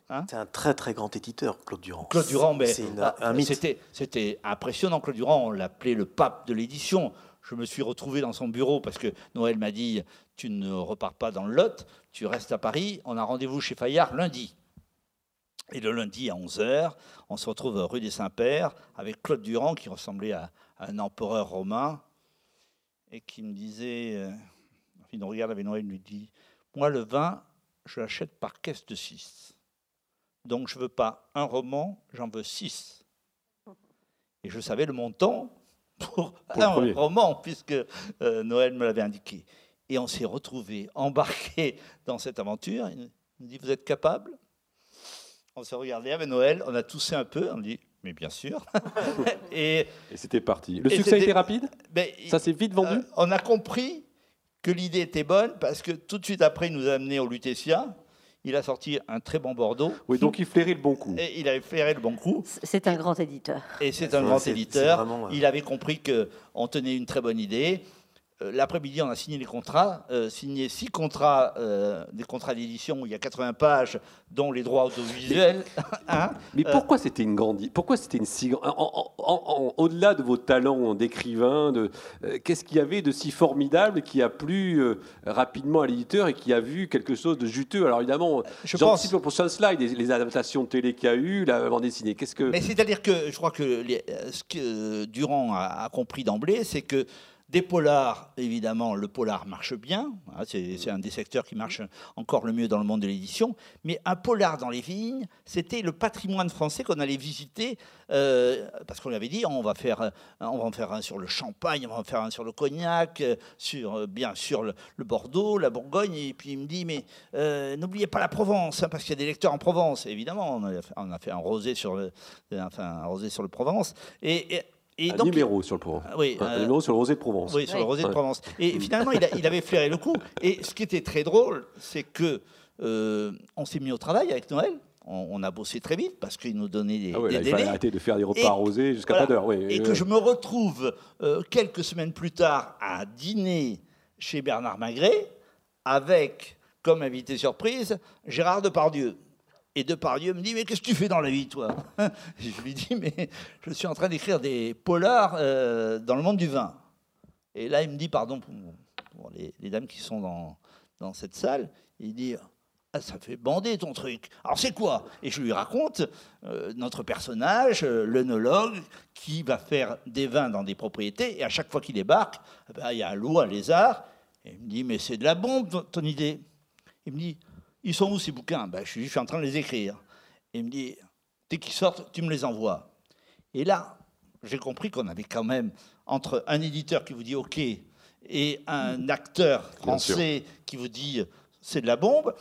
Hein? C'est un très très grand éditeur, Claude Durand. Claude Durand, mais ah, c'était impressionnant. Claude Durand, on l'appelait le pape de l'édition. Je me suis retrouvé dans son bureau parce que Noël m'a dit Tu ne repars pas dans le Lot, tu restes à Paris. On a rendez-vous chez Fayard lundi. Et le lundi à 11h, on se retrouve rue des Saints-Pères avec Claude Durand qui ressemblait à, un empereur romain et qui me disait euh, Il nous regarde avec Noël, lui dit Moi, le vin, je l'achète par caisse de 6. Donc je ne veux pas un roman, j'en veux 6. Et je savais le montant pour, un roman, puisque euh, Noël me l'avait indiqué. Et on s'est retrouvés embarqués dans cette aventure. Il nous dit Vous êtes capable On s'est regardé avec Noël, on a toussé un peu, on dit Mais bien sûr. et, c'était parti. Le succès a été rapide? Ben, Ça s'est vite vendu? Euh, On a compris que l'idée était bonne parce que tout de suite après, il nous a amenés au Lutetia. Il a sorti un très bon Bordeaux. Oui, donc il flairait le bon coup. Et il avait flairé le bon coup. C'est un grand éditeur. Et c'est un grand éditeur. Il avait compris qu'on tenait une très bonne idée. Euh, l'après-midi, on a signé les contrats, euh, signé six contrats, euh, des contrats d'édition où il y a 80 pages, dont les droits audiovisuels. Hein. Mais pourquoi c'était une grande, pourquoi c'était une si au-delà de vos talents d'écrivain, de qu'est-ce qu'il y avait de si formidable qui a plu rapidement à l'éditeur et qui a vu quelque chose de juteux? Alors évidemment, je pense pour Sunslide, les, les adaptations de télé qu'il y a eu, la bande dessinée. Qu'est-ce que Mais c'est-à-dire que je crois que ce que Durand a compris d'emblée, c'est que des polars, évidemment, le polar marche bien. Hein, c'est un des secteurs qui marche encore le mieux dans le monde de l'édition. Mais un polar dans les vignes, c'était le patrimoine français qu'on allait visiter. Euh, parce qu'on avait dit, on va, faire, on va en faire un sur le champagne, on va en faire un sur le cognac, sur, euh, bien sûr le, Bordeaux, la Bourgogne. Et puis il me dit, mais euh, n'oubliez pas la Provence, hein, parce qu'il y a des lecteurs en Provence. évidemment, on a, fait, un rosé sur le, enfin, un rosé sur le Provence. et un numéro sur le Provence. Ah oui, un euh, numéro sur le rosé de Provence. Oui, sur le rosé de Provence. Et finalement, il, avait flairé le coup. Et ce qui était très drôle, c'est que euh, on s'est mis au travail avec Noël. On, a bossé très vite parce qu'il nous donnait des, ah oui, il fallait arrêter de faire des repas arrosés jusqu'à pas d'heure. et que je me retrouve euh, quelques semaines plus tard à dîner chez Bernard Magret avec, comme invité surprise, Gérard Depardieu. Et Depardieu me dit Mais qu'est-ce que tu fais dans la vie, toi Je lui dis Mais je suis en train d'écrire des polars euh, dans le monde du vin. Et là, il me dit, pardon pour, les, dames qui sont dans, dans cette salle, il dit, ah, ça fait bander ton truc. Alors c'est quoi? Et je lui raconte euh, notre personnage, euh, l'œnologue, qui va faire des vins dans des propriétés, et à chaque fois qu'il débarque, eh ben, il y a un loup, un lézard. Et il me dit, mais c'est de la bombe ton idée. Il me dit, ils sont où ces bouquins? Ben, je, suis, en train de les écrire. Et il me dit, dès qu'ils sortent, tu me les envoies. Et là, j'ai compris qu'on avait quand même, entre un éditeur qui vous dit OK et un acteur français qui vous dit c'est de la bombe,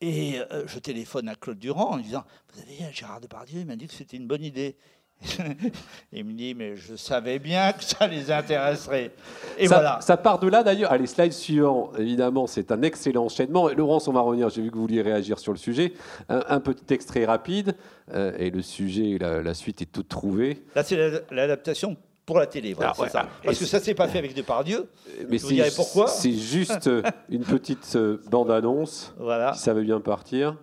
et euh, je téléphone à Claude Durand en lui disant Vous avez Gérard Depardieu, il m'a dit que c'était une bonne idée. il me dit Mais je savais bien que ça les intéresserait. Et ça, voilà. Ça part de là d'ailleurs. Allez, slide suivant. Évidemment, c'est un excellent enchaînement. Laurence, on va revenir. J'ai vu que vous vouliez réagir sur le sujet. Un, petit extrait rapide. Euh, et le sujet, la, la, suite est toute trouvée. Là, c'est l'adaptation pour la télé. Voilà, ah, ça. Parce que ça s'est pas fait avec Depardieu. Mais vous direz pourquoi C'est juste une petite euh, bande-annonce. Voilà. Si ça veut bien partir.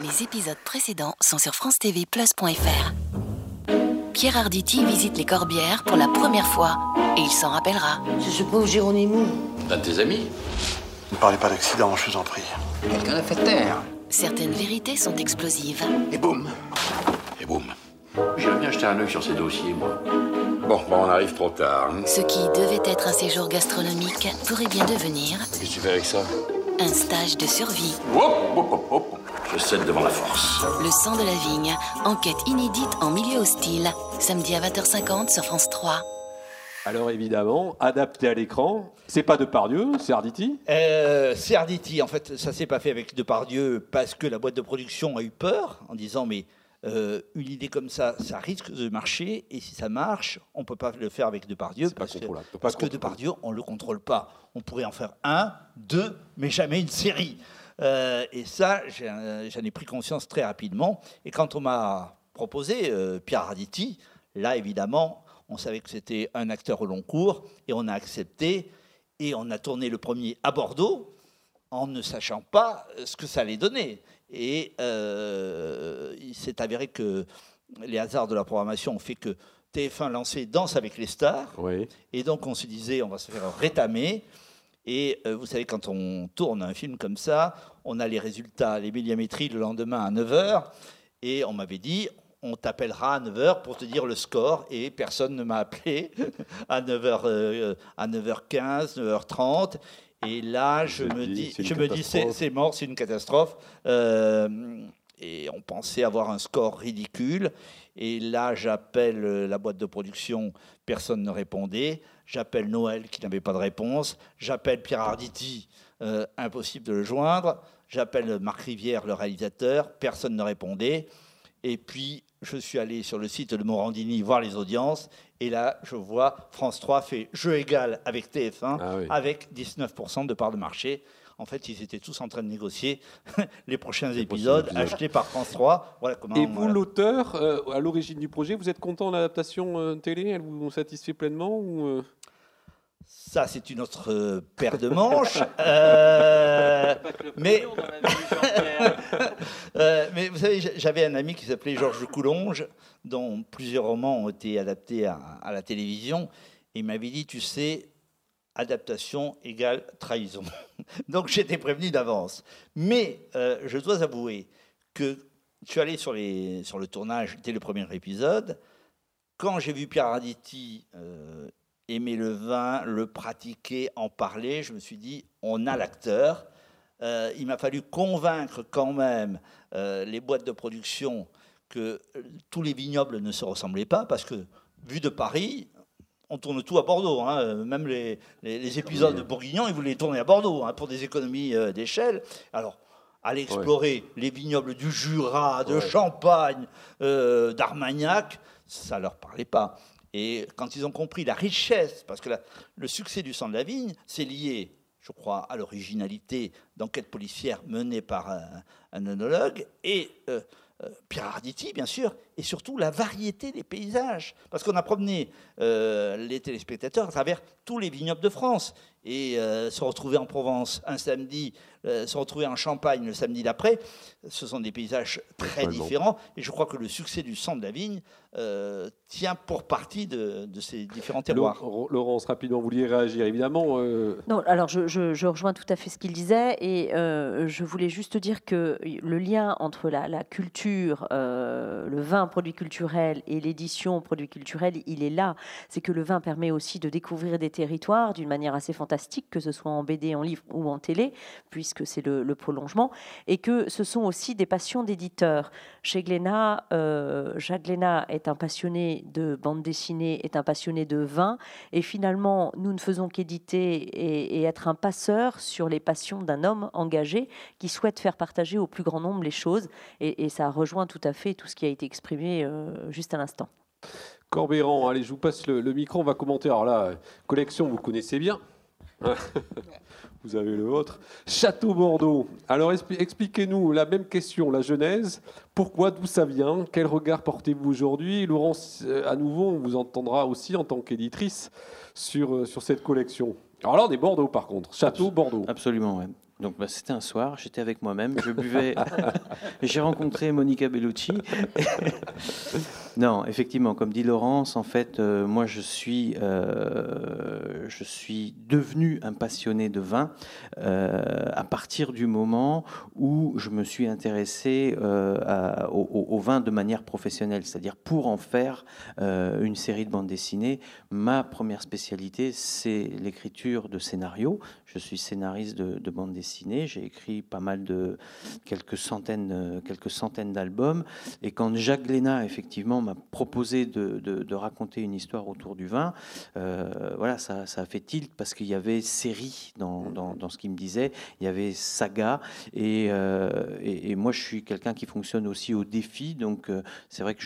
Les épisodes précédents sont sur francetvplus.fr. Pierre Arditi visite les Corbières pour la première fois et il s'en rappellera. C'est ce pauvre Géronimo. Un de tes amis? Ne parlez pas d'accident, je vous en prie. Quelqu'un l'a fait taire. Certaines vérités sont explosives. Et boum Et boum J'aimerais bien jeter un œil sur ces dossiers, moi. Bon, on arrive trop tard. Hein. Ce qui devait être un séjour gastronomique pourrait bien devenir. Qu'est-ce que tu fais avec ça? Un stage de survie. Hop, hop, hop, Je cède devant la force. Le sang de la vigne, enquête inédite en milieu hostile. Samedi à 20h50 sur France 3. Alors évidemment, adapté à l'écran, c'est pas Depardieu, c'est Arditi? Euh, C'est Arditi, en fait, ça s'est pas fait avec Depardieu parce que la boîte de production a eu peur en disant mais euh, une idée comme ça, ça risque de marcher, et si ça marche, on ne peut pas le faire avec Depardieu, parce, que, parce que Depardieu, on ne le contrôle pas. On pourrait en faire un, deux, mais jamais une série. Euh, et ça, j'en ai pris conscience très rapidement. Et quand on m'a proposé euh, Pierre Arditi, là, évidemment, on savait que c'était un acteur au long cours, et on a accepté, et on a tourné le premier à Bordeaux, en ne sachant pas ce que ça allait donner. Et euh, il s'est avéré que les hasards de la programmation ont fait que TF1 lançait Danse avec les stars. Et donc on se disait, on va se faire rétamer. Et euh, vous savez, quand on tourne un film comme ça, on a les résultats, les milliamétries le lendemain à 9h. Et on m'avait dit, on t'appellera à 9h pour te dire le score. Et personne ne m'a appelé à 9h, euh, à 9h15, 9h30. Et là, je me dis, je me dis, c'est mort, c'est une catastrophe. Euh, et on pensait avoir un score ridicule. Et là, j'appelle la boîte de production, personne ne répondait. J'appelle Noël qui n'avait pas de réponse. J'appelle Pierre Arditi, euh, impossible de le joindre. J'appelle Marc Rivière, le réalisateur, personne ne répondait. Et puis, je suis allé sur le site de Morandini voir les audiences. Et là, je vois France 3 fait jeu égal avec TF1, ah avec 19% de part de marché. En fait, ils étaient tous en train de négocier les prochains épisodes achetés par France 3. Voilà comment, Et vous, l'auteur, euh, à l'origine du projet, vous êtes content de l'adaptation euh, télé? Elle vous satisfait pleinement ou euh? Ça, c'est une autre euh, paire de manches. Euh, mais, euh, mais vous savez, j'avais un ami qui s'appelait Georges Coulonge, dont plusieurs romans ont été adaptés à, la télévision. Et il m'avait dit, tu sais, adaptation égale trahison. Donc j'étais prévenu d'avance. Mais je dois avouer que je suis allé sur, les, sur le tournage dès le premier épisode. Quand j'ai vu Pierre Arditi aimer le vin, le pratiquer, en parler, je me suis dit, on a l'acteur. Euh, il m'a fallu convaincre quand même euh, les boîtes de production que euh, tous les vignobles ne se ressemblaient pas, parce que, vu de Paris, on tourne tout à Bordeaux. Hein. Même les, épisodes de Bourguignon, ils voulaient les tourner à Bordeaux, hein, pour des économies d'échelle. Alors, aller explorer les vignobles du Jura, de Champagne, d'Armagnac, ça ne leur parlait pas. Et quand ils ont compris la richesse, parce que le succès du sang de la vigne, c'est lié, je crois, à l'originalité d'enquêtes policières menées par un, un œnologue, et euh, euh, Pierre Arditi, bien sûr, et surtout la variété des paysages. Parce qu'on a promené euh, les téléspectateurs à travers tous les vignobles de France. et euh, se retrouver en Provence un samedi, euh, se retrouver en Champagne le samedi d'après, ce sont des paysages très différents. Et je crois que le succès du sang de la vigne euh, tient pour partie de, ces différents terroirs. Laurence, rapidement, vous vouliez réagir, évidemment. Euh, non, alors je, rejoins tout à fait ce qu'il disait et euh, je voulais juste dire que le lien entre la, culture, le vin, produit culturel, et l'édition, produit culturel, il est là. C'est que le vin permet aussi de découvrir des territoires d'une manière assez fantastique, que ce soit en BD, en livre ou en télé, puisque c'est le, prolongement, et que ce sont aussi des passions d'éditeurs. Chez Glénat, Jacques Glénat est un passionné de bande dessinée, est un passionné de vin. Et finalement, nous ne faisons qu'éditer et, être un passeur sur les passions d'un homme engagé qui souhaite faire partager au plus grand nombre les choses. Et, ça rejoint tout à fait tout ce qui a été exprimé euh, juste à l'instant. Corbéran, allez, je vous passe le, le, micro, on va commenter. Alors là, collection, vous connaissez bien. vous avez le vôtre. Château Bordeaux. Alors expliquez-nous la même question, la genèse. Pourquoi, d'où ça vient? Quel regard portez-vous aujourd'hui? Laurence, euh, à nouveau, on vous entendra aussi en tant qu'éditrice sur, euh, sur cette collection. Alors là, on est Bordeaux par contre. Château Bordeaux. Absolument, oui. Donc bah, c'était un soir, j'étais avec moi-même, je buvais, j'ai rencontré Monica Bellucci. non, effectivement, comme dit Laurence, en fait, euh, moi je suis, euh, je suis devenu un passionné de vin euh, à partir du moment où je me suis intéressé au, vin de manière professionnelle, c'est-à-dire pour en faire une série de bandes dessinées. Ma première spécialité, c'est l'écriture de scénarios. Je suis scénariste de, de bandes dessinées j'ai écrit pas mal de quelques centaines, quelques centaines d'albums. Et quand Jacques Glénat effectivement m'a proposé de, raconter une histoire autour du vin, euh, voilà, ça, ça, a fait tilt parce qu'il y avait série dans, dans, ce qu'il me disait. Il y avait saga et, euh, et, moi je suis quelqu'un qui fonctionne aussi au défi. Donc c'est vrai que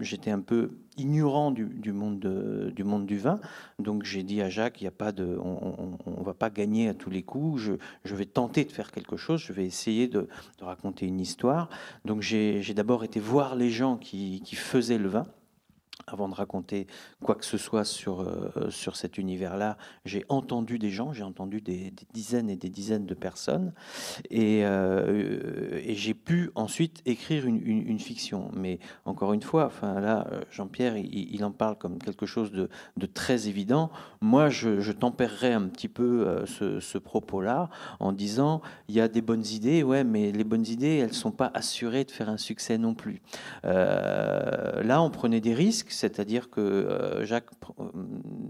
j'étais un peu ignorant du, monde de, du vin. Donc j'ai dit à Jacques, il y a pas de, on, on, va pas gagner à tous les coups. Je, vais tenter de faire quelque chose, je vais essayer de, raconter une histoire. Donc j'ai d'abord été voir les gens qui, qui faisaient le vin avant de raconter quoi que ce soit sur, euh, sur cet univers-là, j'ai entendu des gens, j'ai entendu des, dizaines et des dizaines de personnes, et, euh, et j'ai pu ensuite écrire une, une, fiction. Mais encore une fois, là, Jean-Pierre, il, en parle comme quelque chose de, de très évident. Moi, je, je, tempérerais un petit peu euh, ce, ce propos-là en disant, il y a des bonnes idées, ouais, mais les bonnes idées, elles sont pas assurées de faire un succès non plus. là, on prenait des risques c'est-à-dire que euh, Jacques euh,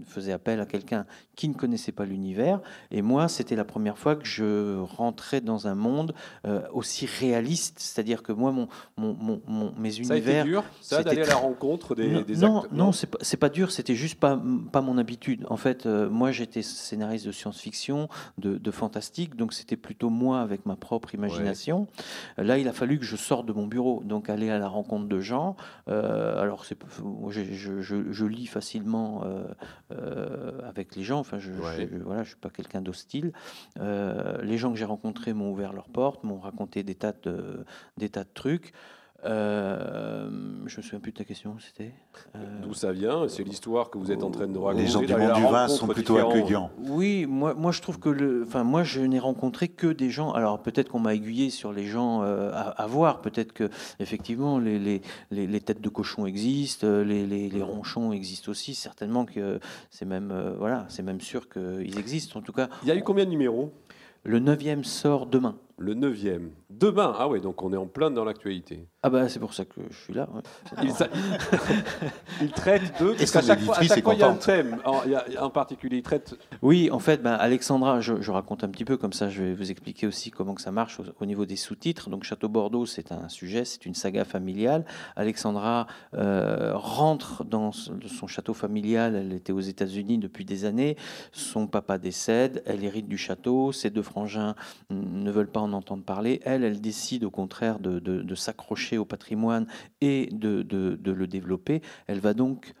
faisait appel à quelqu'un qui ne connaissait pas l'univers, et moi, c'était la première fois que je rentrais dans un monde euh, aussi réaliste, c'est-à-dire que moi, mon, mon, mon, mes univers... Ça a été dur, ça, d'aller à la rencontre des, non, des non, Non, c'est pas, pas dur, c'était juste pas, pas mon habitude. En fait, moi, j'étais scénariste de science-fiction, de, de, fantastique, donc c'était plutôt moi avec ma propre imagination. Là, il a fallu que je sorte de mon bureau, donc aller à la rencontre de gens. alors, c'est je, lis facilement euh, euh, avec les gens. Enfin, je, ne voilà, je suis pas quelqu'un d'hostile. Euh, les gens que j'ai rencontrés m'ont ouvert leurs portes, m'ont raconté des tas de, des tas de trucs. Euh, je me souviens plus de ta question, c'était euh, D'où ça vient C'est l'histoire que vous êtes en train de raconter. Les gens du monde du vin sont plutôt accueillants. Oui, moi, moi je trouve que le, enfin, moi je n'ai rencontré que des gens. Alors peut-être qu'on m'a aiguillé sur les gens euh, à, voir. Peut-être que effectivement les, les, les, têtes de cochon existent, les, les, ronchons existent aussi. Certainement que c'est même voilà, c'est même sûr qu'ils existent. En tout cas, il y a eu combien de numéros? Le neuvième sort demain. Le neuvième. Demain, ah oui, donc on est en plein dans l'actualité. Ah bah c'est pour ça que je suis là. Il, traite de... Parce qu'à chaque, fois, il y a un thème. En, il y a, en particulier, il traite... Oui, en fait, ben, Alexandra, je, raconte un petit peu, comme ça je vais vous expliquer aussi comment que ça marche au, niveau des sous-titres. Donc Château Bordeaux, c'est un sujet, c'est une saga familiale. Alexandra euh, rentre dans son château familial, elle était aux États-Unis depuis des années. Son papa décède, elle hérite du château, ses deux frangins ne veulent pas en entendre parler. Elle, elle décide au contraire de, s'accrocher au patrimoine et de, le développer. Elle va donc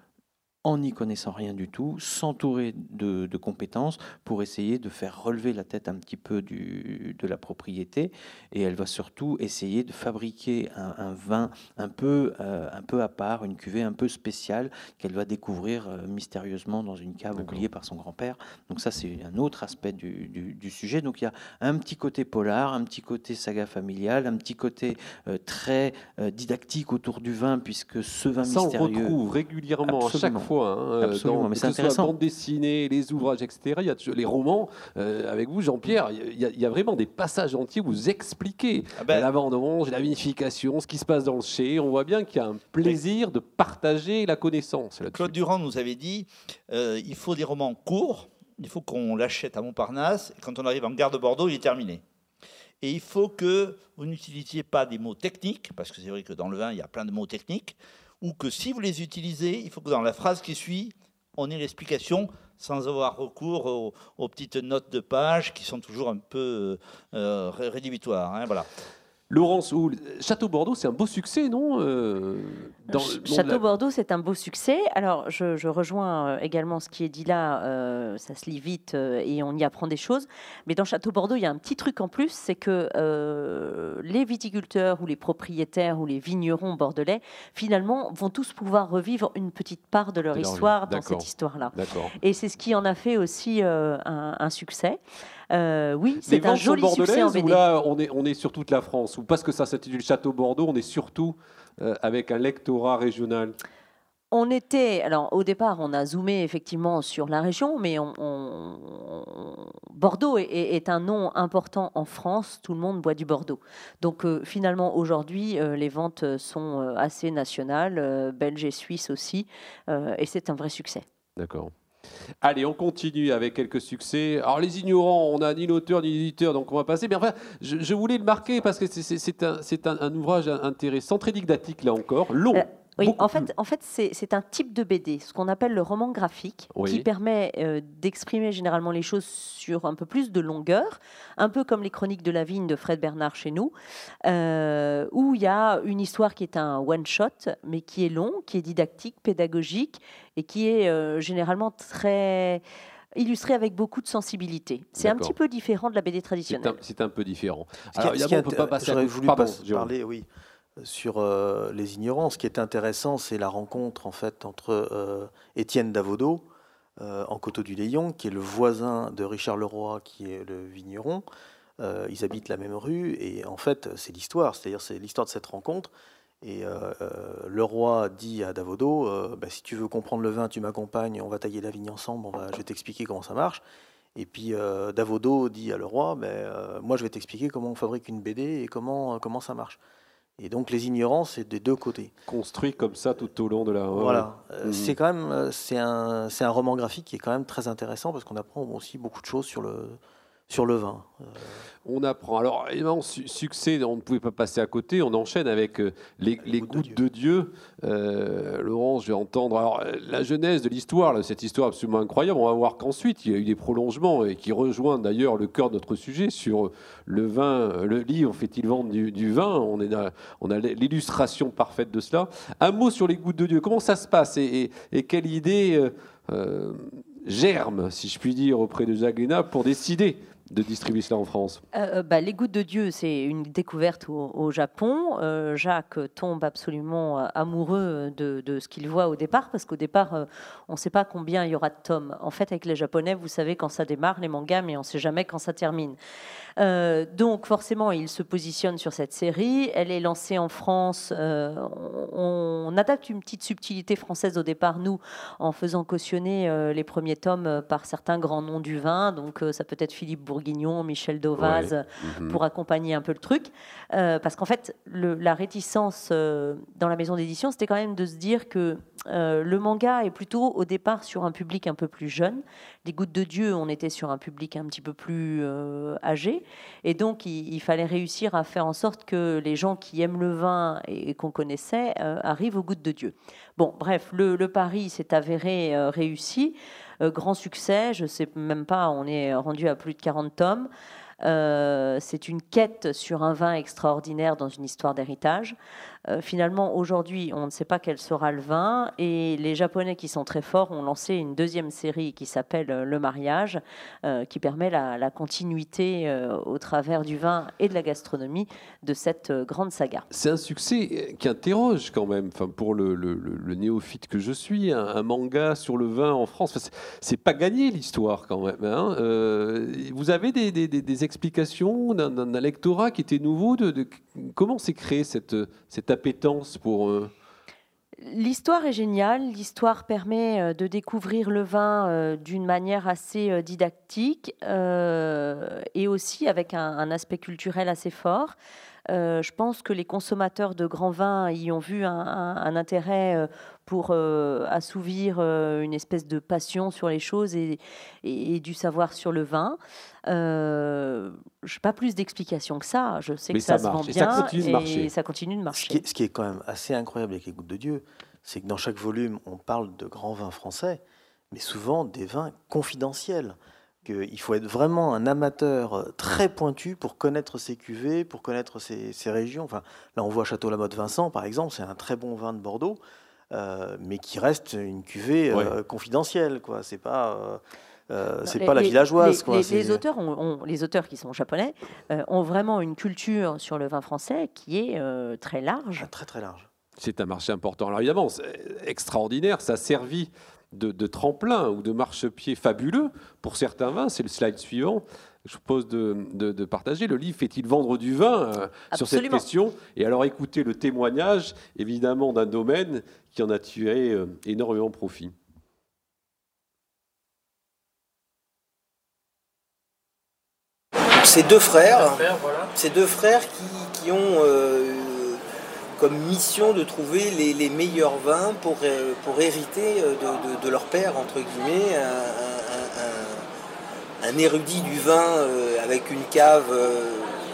en n'y connaissant rien du tout, s'entourer de, compétences pour essayer de faire relever la tête un petit peu du, de la propriété. Et elle va surtout essayer de fabriquer un, vin un peu, euh, un peu à part, une cuvée un peu spéciale qu'elle va découvrir euh, mystérieusement dans une cave oubliée par son grand-père. Donc ça, c'est un autre aspect du, du, sujet. Donc il y a un petit côté polar, un petit côté saga familiale, un petit côté euh, très didactique autour du vin, puisque ce vin ça, mystérieux... on retrouve régulièrement à chaque fois Hein, euh, Absolument, mais c'est intéressant. Soit bande dessinée, les ouvrages, etc. Il y a les romans. Euh, avec vous, Jean-Pierre, il, y a vraiment des passages entiers où vous expliquez ah ben, la vendange, la vinification, ce qui se passe dans le chai. On voit bien qu'il y a un plaisir de partager la connaissance. Claude Durand nous avait dit euh, il faut des romans courts. Il faut qu'on l'achète à Montparnasse. Et quand on arrive en gare de Bordeaux, il est terminé. Et il faut que vous n'utilisiez pas des mots techniques, parce que c'est vrai que dans le vin, il y a plein de mots techniques ou que si vous les utilisez, il faut que dans la phrase qui suit, on ait l'explication sans avoir recours aux, petites notes de page qui sont toujours un peu euh, rédhibitoires. Hein, voilà. Laurence Château Bordeaux, c'est un beau succès, non euh, Château Bordeaux, c'est un beau succès. Alors, je, rejoins euh, également ce qui est dit là. Euh, ça se lit vite et on y apprend des choses. Mais dans Château Bordeaux, il y a un petit truc en plus, c'est que les viticulteurs ou les propriétaires ou les vignerons bordelais, finalement, vont tous pouvoir revivre une petite part de leur histoire dans cette histoire-là. Et c'est ce qui en a fait aussi un succès. Euh, oui, c'est un joli succès en BD. là, on est, on est sur toute la France Ou parce que ça s'intitule Château Bordeaux, on est surtout euh, avec un lectorat régional on était, alors au départ, on a zoomé effectivement sur la région, mais Bordeaux est, un nom important en France. Tout le monde boit du Bordeaux. Donc euh, finalement, aujourd'hui, les ventes sont assez nationales, belges et suisses aussi, et c'est un vrai succès. D'accord. Allez, on continue avec quelques succès. Alors les ignorants, on n'a ni l'auteur ni l'éditeur, donc on va passer. Mais enfin, je, voulais le marquer parce que c'est un, ouvrage intéressant, très didactique là encore, long. Oui, en fait, en fait c'est un type de BD, ce qu'on appelle le roman graphique, qui permet euh, d'exprimer généralement les choses sur un peu plus de longueur, un peu comme les chroniques de la vigne de Fred Bernard chez nous, euh, où il y a une histoire qui est un one-shot, mais qui est long, qui est didactique, pédagogique, et qui est euh, généralement très illustré avec beaucoup de sensibilité. C'est un petit peu différent de la BD traditionnelle. C'est un, peu différent. Alors, il on peut pas passer à... voulu parler, oui sur euh, les ignorants. Ce qui est intéressant, c'est la rencontre en fait entre euh, Étienne Davodo euh, en Coteau du Léon, qui est le voisin de Richard Leroy, qui est le vigneron. ils habitent la même rue et en fait, c'est l'histoire, c'est-à-dire c'est l'histoire de cette rencontre. Et Leroy dit à Davodo bah, si tu veux comprendre le vin, tu m'accompagnes, on va tailler la vigne ensemble, je vais t'expliquer comment ça marche. Et puis Davodo dit à Leroy ben, moi je vais t'expliquer comment on fabrique une BD et comment, comment ça marche. Et donc les ignorants, c'est des deux côtés. Construit comme ça tout au long de la. Voilà. Euh, mhm. C'est quand même, euh, c'est un, c'est un roman graphique qui est quand même très intéressant parce qu'on apprend aussi beaucoup de choses sur le, sur le vin. Euh, on apprend. Alors, évidemment, succès, on ne pouvait pas passer à côté. On enchaîne avec euh, les, gouttes de Dieu. Euh, Laurent, je vais entendre. Alors, la genèse de l'histoire, cette histoire absolument incroyable, on va voir qu'ensuite, il y a eu des prolongements et qui rejoignent d'ailleurs le cœur de notre sujet sur le vin. Le livre fait-il vendre du, vin? On, est on a l'illustration parfaite de cela. Un mot sur les gouttes de Dieu. Comment ça se passe et, quelle idée germe, si je puis dire, auprès de Jacques pour décider de distribuer cela en France? Euh, euh, bah, Les Gouttes de Dieu, c'est une découverte au, Japon. Euh, Jacques tombe absolument amoureux de, ce qu'il voit au départ, parce qu'au départ, on ne sait pas combien il y aura de tomes. En fait, avec les Japonais, vous savez quand ça démarre, les mangas, mais on ne sait jamais quand ça termine. Donc forcément, il se positionne sur cette série. Elle est lancée en France. On, adapte une petite subtilité française au départ, nous, en faisant cautionner les premiers tomes par certains grands noms du vin. Donc ça peut être Philippe Bourguignon, Michel Dauvaz, mhm. pour accompagner un peu le truc. parce qu'en fait, la réticence dans la maison d'édition, c'était quand même de se dire que le manga est plutôt au départ sur un public un peu plus jeune. Les Gouttes de Dieu, on était sur un public un petit peu plus âgé. Et donc, il, fallait réussir à faire en sorte que les gens qui aiment le vin et, qu'on connaissait euh, arrivent aux gouttes de Dieu. Bon, bref, le, pari s'est avéré euh, réussi. Euh, grand succès, je sais même pas, on est rendu à plus de 40 tomes. c'est une quête sur un vin extraordinaire dans une histoire d'héritage. Euh, finalement, aujourd'hui, on ne sait pas quel sera le vin. Et les Japonais qui sont très forts ont lancé une deuxième série qui s'appelle euh, Le Mariage, euh, qui permet la, continuité au travers du vin et de la gastronomie de cette grande saga. C'est un succès qui interroge quand même, enfin, pour le, néophyte que je suis, un, manga sur le vin en France. c'est pas gagné l'histoire quand même. Hein. vous avez des, explications d'un lectorat qui était nouveau de, Comment s'est créée cette, cette Euh, l'histoire est géniale. L'histoire permet euh, de découvrir le vin euh, d'une manière assez didactique et aussi avec un, aspect culturel assez fort. Je pense que les consommateurs de grands vins y ont vu un, intérêt pour assouvir une espèce de passion sur les choses et, du savoir sur le vin. Euh, je n'ai pas plus d'explications que ça. Je sais que ça, se vend bien et ça continue de marcher. Ça continue de marcher. Ce, qui est, quand même assez incroyable avec les Gouttes de Dieu, c'est que dans chaque volume, on parle de grands vins français, mais souvent des vins confidentiels. Il faut être vraiment un amateur très pointu pour connaître ces cuvées, pour connaître ces, régions. Enfin, là, on voit Château Lamotte Vincent, par exemple, c'est un très bon vin de Bordeaux, euh, mais qui reste une cuvée euh, confidentielle. Quoi. C'est pas. Euh, c'est pas la villageoise. Les, les, auteurs, ont, les auteurs qui sont japonais euh, ont vraiment une culture sur le vin français qui est euh, très large. Ah, très très large. C'est un marché important. Alors évidemment, c'est extraordinaire. Ça a de, tremplin ou de marchepied fabuleux pour certains vins. C'est le slide suivant. Je propose de, de, partager. Le livre fait-il vendre du vin sur cette question? Et alors écoutez le témoignage, évidemment, d'un domaine qui en a tué énormément profit. ces deux frères, ces deux frères qui, ont euh, comme mission de trouver les, meilleurs vins pour, euh, pour hériter euh, de, leur père, entre guillemets, un, érudit du vin avec une cave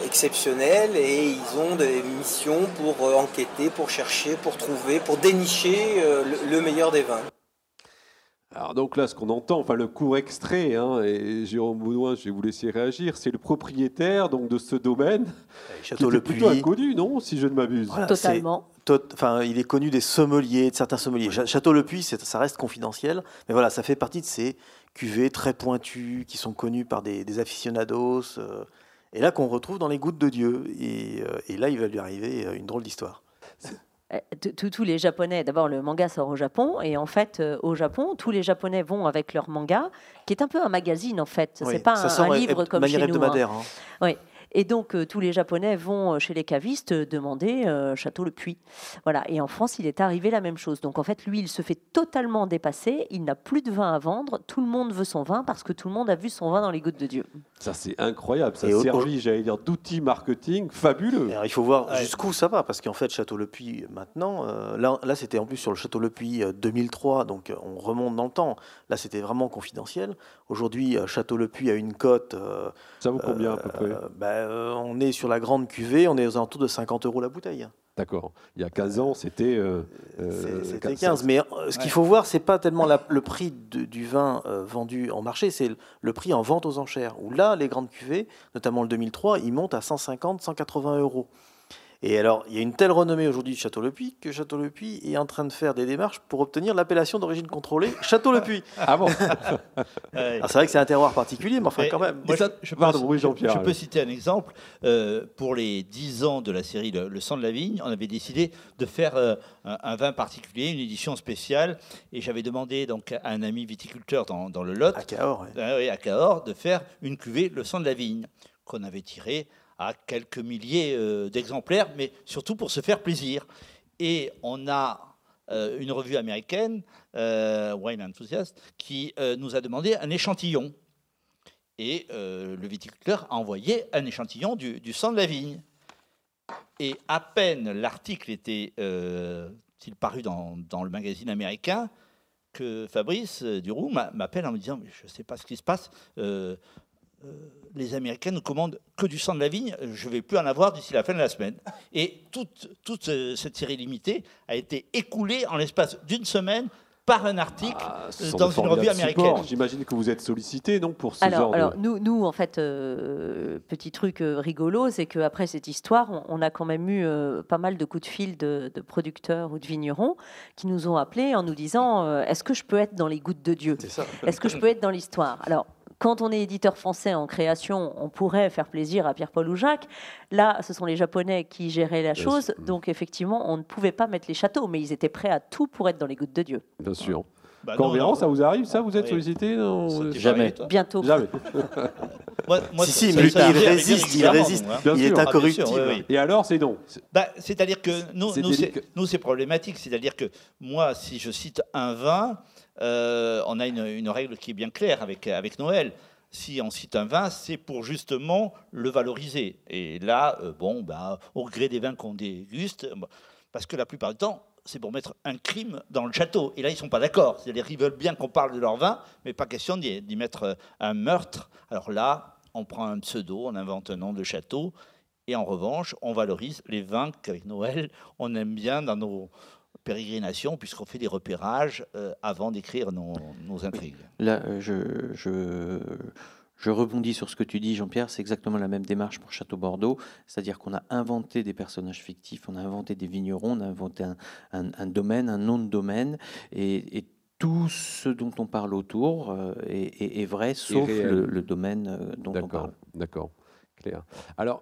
exceptionnelle et ils ont des missions pour enquêter, pour chercher, pour trouver, pour dénicher le meilleur des vins. Alors donc là, ce qu'on entend, enfin le court extrait, hein, et Jérôme Baudouin, je vais vous laisser réagir, c'est le propriétaire donc de ce domaine, Château qui est plutôt inconnu, non, si je ne m'abuse. Totalement. enfin, il est connu des sommeliers, de certains sommeliers. Château Le Puy, ça reste confidentiel, mais voilà, ça fait partie de ces cuvées très pointues qui sont connues par des, aficionados, euh, et là qu'on retrouve dans les gouttes de Dieu. Et, euh, et là, il va lui arriver euh, une drôle d'histoire. Euh, tous les Japonais, d'abord le manga sort au Japon, et en fait euh, au Japon, tous les Japonais vont avec leur manga, qui est un peu un magazine en fait, c'est pas un, livre comme chez nous. Hein. Hein. Oui. Et donc, euh, tous les Japonais vont euh, chez les cavistes demander euh, Château Le Puy. Voilà. Et en France, il est arrivé la même chose. Donc, en fait, lui, il se fait totalement dépasser. Il n'a plus de vin à vendre. Tout le monde veut son vin parce que tout le monde a vu son vin dans les gouttes de Dieu. Ça, c'est incroyable. Ça a servi, j'allais dire, d'outils marketing fabuleux. il faut voir jusqu'où ça va. Parce qu'en fait, Château Le Puy, maintenant, là, là c'était en plus sur le Château Le Puy 2003. Donc, on remonte dans le temps. Là, c'était vraiment confidentiel. Aujourd'hui, Château Le Puy a une cote. Ça vaut combien à peu près? ben, euh, on est sur la grande cuvée, on est aux alentours de 50 euros la bouteille. D'accord. Il y a 15 ans, c'était. Euh, euh, c'était 15. Mais ce qu'il faut voir, c'est pas tellement le prix du vin vendu en marché, c'est le prix en vente aux enchères. Où là, les grandes cuvées, notamment le 2003, ils montent à 150, 180 euros. Et alors, il y a une telle renommée aujourd'hui de Château-le-Puy que Château-le-Puy est en train de faire des démarches pour obtenir l'appellation d'origine contrôlée Château-le-Puy. ah bon C'est vrai que c'est un terroir particulier, mais enfin, quand même. je, peux, je, peux, citer un exemple. Euh, pour les 10 ans de la série Le, sang de la vigne, on avait décidé de faire euh, un, vin particulier, une édition spéciale. Et j'avais demandé donc, à un ami viticulteur dans, dans le Lot, à Cahors, ah à Cahors, de faire une cuvée Le sang de la vigne, qu'on avait tiré à quelques milliers euh, d'exemplaires, mais surtout pour se faire plaisir. Et on a euh, une revue américaine, euh, Wine Enthusiast, qui nous a demandé un échantillon. Et le viticulteur a envoyé un échantillon du, sang de la vigne. Et à peine l'article était il paru dans, le magazine américain que Fabrice Duroux m'appelle en me disant Je ne sais pas ce qui se passe, les Américains ne commandent que du sang de la vigne. Je ne vais plus en avoir d'ici la fin de la semaine. Et toute, toute euh, cette série limitée a été écoulée en l'espace d'une semaine par un article ah, dans une revue américaine. J'imagine que vous êtes sollicité non pour ce alors, genre alors nous, nous, en fait, euh, petit truc euh, rigolo, c'est qu'après cette histoire, on, a quand même eu euh, pas mal de coups de fil de, producteurs ou de vignerons qui nous ont appelés en nous disant Est-ce que je peux être dans les gouttes de Dieu? Est-ce que je peux être dans l'histoire? Alors, quand on est éditeur français en création, on pourrait faire plaisir à Pierre-Paul ou Jacques. Là, ce sont les Japonais qui géraient la chose. Donc, effectivement, on ne pouvait pas mettre les châteaux, mais ils étaient prêts à tout pour être dans les gouttes de Dieu. Bien sûr. Bah Quand ça vous arrive, ça Vous êtes sollicité Jamais. Bientôt. Jamais. si, si, mais il résiste, il résiste. il est incorruptible. Et alors, c'est non bah, C'est-à-dire que nous, nous c'est problématique. C'est-à-dire que moi, si je cite un vin, euh, on a une, règle qui est bien claire avec, Noël. Si on cite un vin, c'est pour justement le valoriser. Et là, euh, bon, bah, au gré des vins qu'on déguste, parce que la plupart du temps, c'est pour mettre un crime dans le château. Et là, ils ne sont pas d'accord. C'est-à-dire veulent bien qu'on parle de leur vin, mais pas question d'y mettre euh, un meurtre. Alors là, on prend un pseudo, on invente un nom de château, et en revanche, on valorise les vins qu'avec Noël, on aime bien dans nos, pérégrination, puisqu'on fait des repérages euh, avant d'écrire nos, intrigues. Là, euh, je, je, je, rebondis sur ce que tu dis, Jean-Pierre. C'est exactement la même démarche pour Château Bordeaux. C'est-à-dire qu'on a inventé des personnages fictifs, on a inventé des vignerons, on a inventé un, un, domaine, un nom de domaine. Et, tout ce dont on parle autour euh, est, est, vrai, sauf le, domaine dont on parle. D'accord, clair. Alors,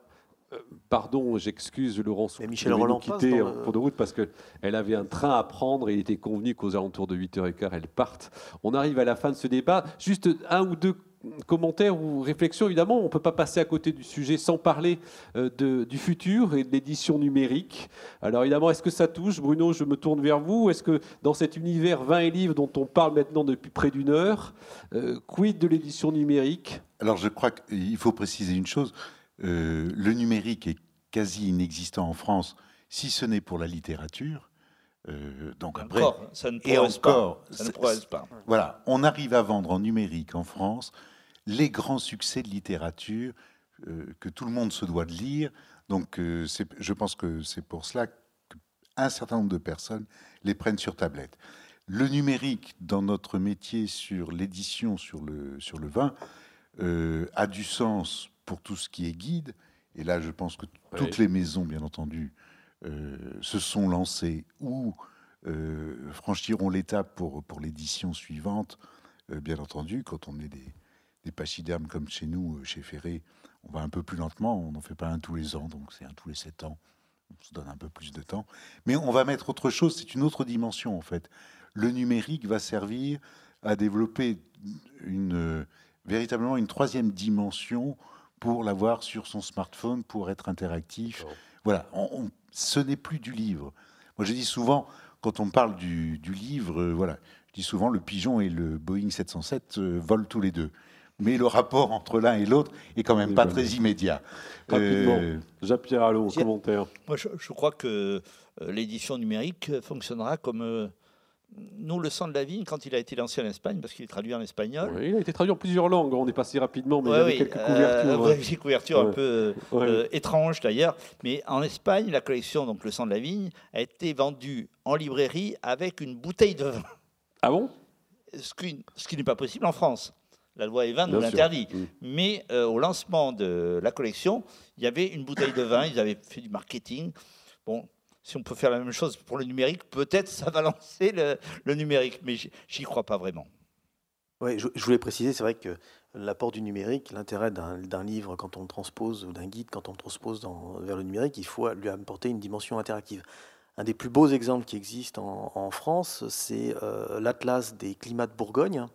pardon, j'excuse Laurence. Michel Roland quitter en cours de route parce qu'elle avait un train à prendre et il était convenu qu'aux alentours de 8h15, elle parte. On arrive à la fin de ce débat. Juste un ou deux commentaires ou réflexions. Évidemment, on ne peut pas passer à côté du sujet sans parler euh, de, du futur et de l'édition numérique. Alors évidemment, est-ce que ça touche? Bruno, je me tourne vers vous. Est-ce que dans cet univers 20 et livres dont on parle maintenant depuis près d'une heure, euh, quid de l'édition numérique? Alors je crois qu'il faut préciser une chose. Euh, le numérique est quasi inexistant en France, si ce n'est pour la littérature. Euh, donc après, ça ne et encore, pas. Ça ne pas. Voilà, on arrive à vendre en numérique en France les grands succès de littérature euh, que tout le monde se doit de lire. Donc, je pense que c'est pour cela qu'un certain nombre de personnes les prennent sur tablette. Le numérique dans notre métier sur l'édition, sur le, sur le vin, a du sens pour tout ce qui est guide, et là je pense que toutes les maisons, bien entendu, euh, se sont lancées ou euh, franchiront l'étape pour, pour l'édition suivante, euh, bien entendu, quand on est des, des pachydermes comme chez nous, chez Ferré, on va un peu plus lentement, on n'en fait pas un tous les ans, donc c'est un tous les sept ans, on se donne un peu plus de temps. Mais on va mettre autre chose, c'est une autre dimension en fait. Le numérique va servir à développer une, véritablement une troisième dimension pour l'avoir sur son smartphone, pour être interactif. Voilà, ce n'est plus du livre. Moi, je dis souvent, quand on parle du, livre, euh, voilà, je dis souvent le pigeon et le Boeing 707 euh, volent tous les deux. Mais le rapport entre l'un et l'autre est quand même pas très immédiat. Rapidement, euh, Jean-Pierre Allot, commentaire. Moi, je, je crois que l'édition numérique fonctionnera comme nous, le sang de la vigne, quand il a été lancé en Espagne, parce qu'il est traduit en espagnol. il a été traduit en plusieurs langues. On est passé rapidement, mais il y avait quelques couvertures. Euh, Des couvertures un peu euh, étranges d'ailleurs. Mais en Espagne, la collection, donc le sang de la vigne, a été vendue en librairie avec une bouteille de vin. Ah bon? Ce qui, ce qui n'est pas possible en France. La loi Evin nous l'interdit. Mm. Mais euh, au lancement de la collection, il y avait une bouteille de vin. Ils avaient fait du marketing. Bon, si on peut faire la même chose pour le numérique, peut-être ça va lancer le, numérique, mais j'y crois pas vraiment. Oui, je, voulais préciser, c'est vrai que l'apport du numérique, l'intérêt d'un livre quand on le transpose, ou d'un guide quand on le transpose vers le numérique, il faut lui apporter une dimension interactive. Un des plus beaux exemples qui existent en, France, c'est euh, l'Atlas des climats de Bourgogne,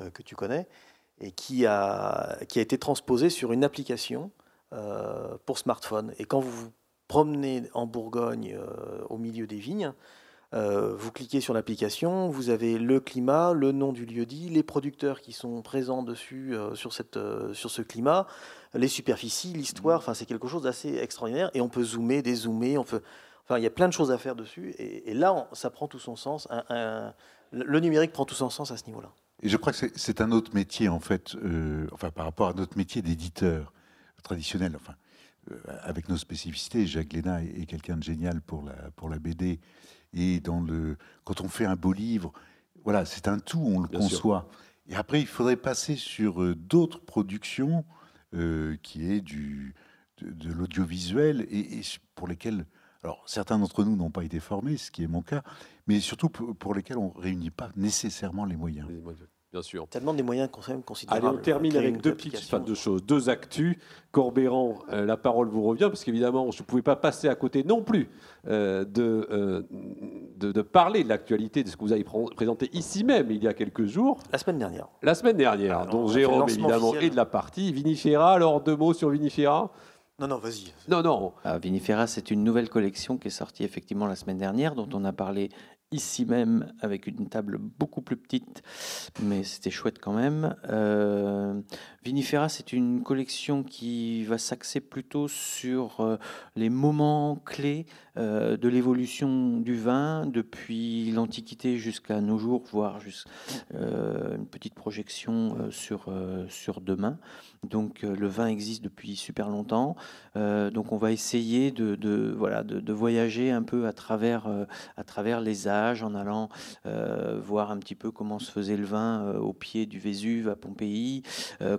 euh, que tu connais, et qui a, qui a été transposé sur une application euh, pour smartphone. Et quand vous promenez en Bourgogne euh, au milieu des vignes, euh, vous cliquez sur l'application, vous avez le climat, le nom du lieu dit, les producteurs qui sont présents dessus euh, sur, cette, sur ce climat, les superficies, l'histoire, enfin c'est quelque chose d'assez extraordinaire et on peut zoomer, dézoomer, on peut, enfin il y a plein de choses à faire dessus et, là ça prend tout son sens, le numérique prend tout son sens à ce niveau-là. Et je crois que c'est un autre métier en fait, enfin par rapport à notre métier d'éditeur traditionnel, enfin avec nos spécificités. Jacques Léna est, quelqu'un de génial pour la, pour la BD. Et dans le, quand on fait un beau livre, voilà, c'est un tout, on le conçoit. Et après, il faudrait passer sur euh, d'autres productions euh, qui est du, de, l'audiovisuel et, pour lesquelles, alors certains d'entre nous n'ont pas été formés, ce qui est mon cas, mais surtout pour, lesquels on ne réunit pas nécessairement les moyens. Bien sûr. Ça demande des moyens considérables. Allez, on termine avec deux petites enfin, deux choses, deux actus. Corbéran, euh, la parole vous revient, parce qu'évidemment, je ne pouvais pas passer à côté non plus euh, de, de, parler de l'actualité de ce que vous avez présenté ici même il y a quelques jours. La semaine dernière. La semaine dernière, dont Jérôme évidemment est de la partie. Vinifera, alors deux mots sur Vinifera? Non, non, vas-y. Non, non. Ah, Vinifera, c'est une nouvelle collection qui est sortie effectivement la semaine dernière, dont on a parlé ici même avec une table beaucoup plus petite, mais c'était chouette quand même. Euh, Vinifera, c'est une collection qui va s'axer plutôt sur euh, les moments clés euh, de l'évolution du vin depuis l'Antiquité jusqu'à nos jours, voire juste une petite projection sur, sur demain. Donc le vin existe depuis super longtemps. donc on va essayer de, voilà, de, voyager un peu à travers, à travers les âges en allant voir un petit peu comment se faisait le vin au pied du Vésuve à Pompéi,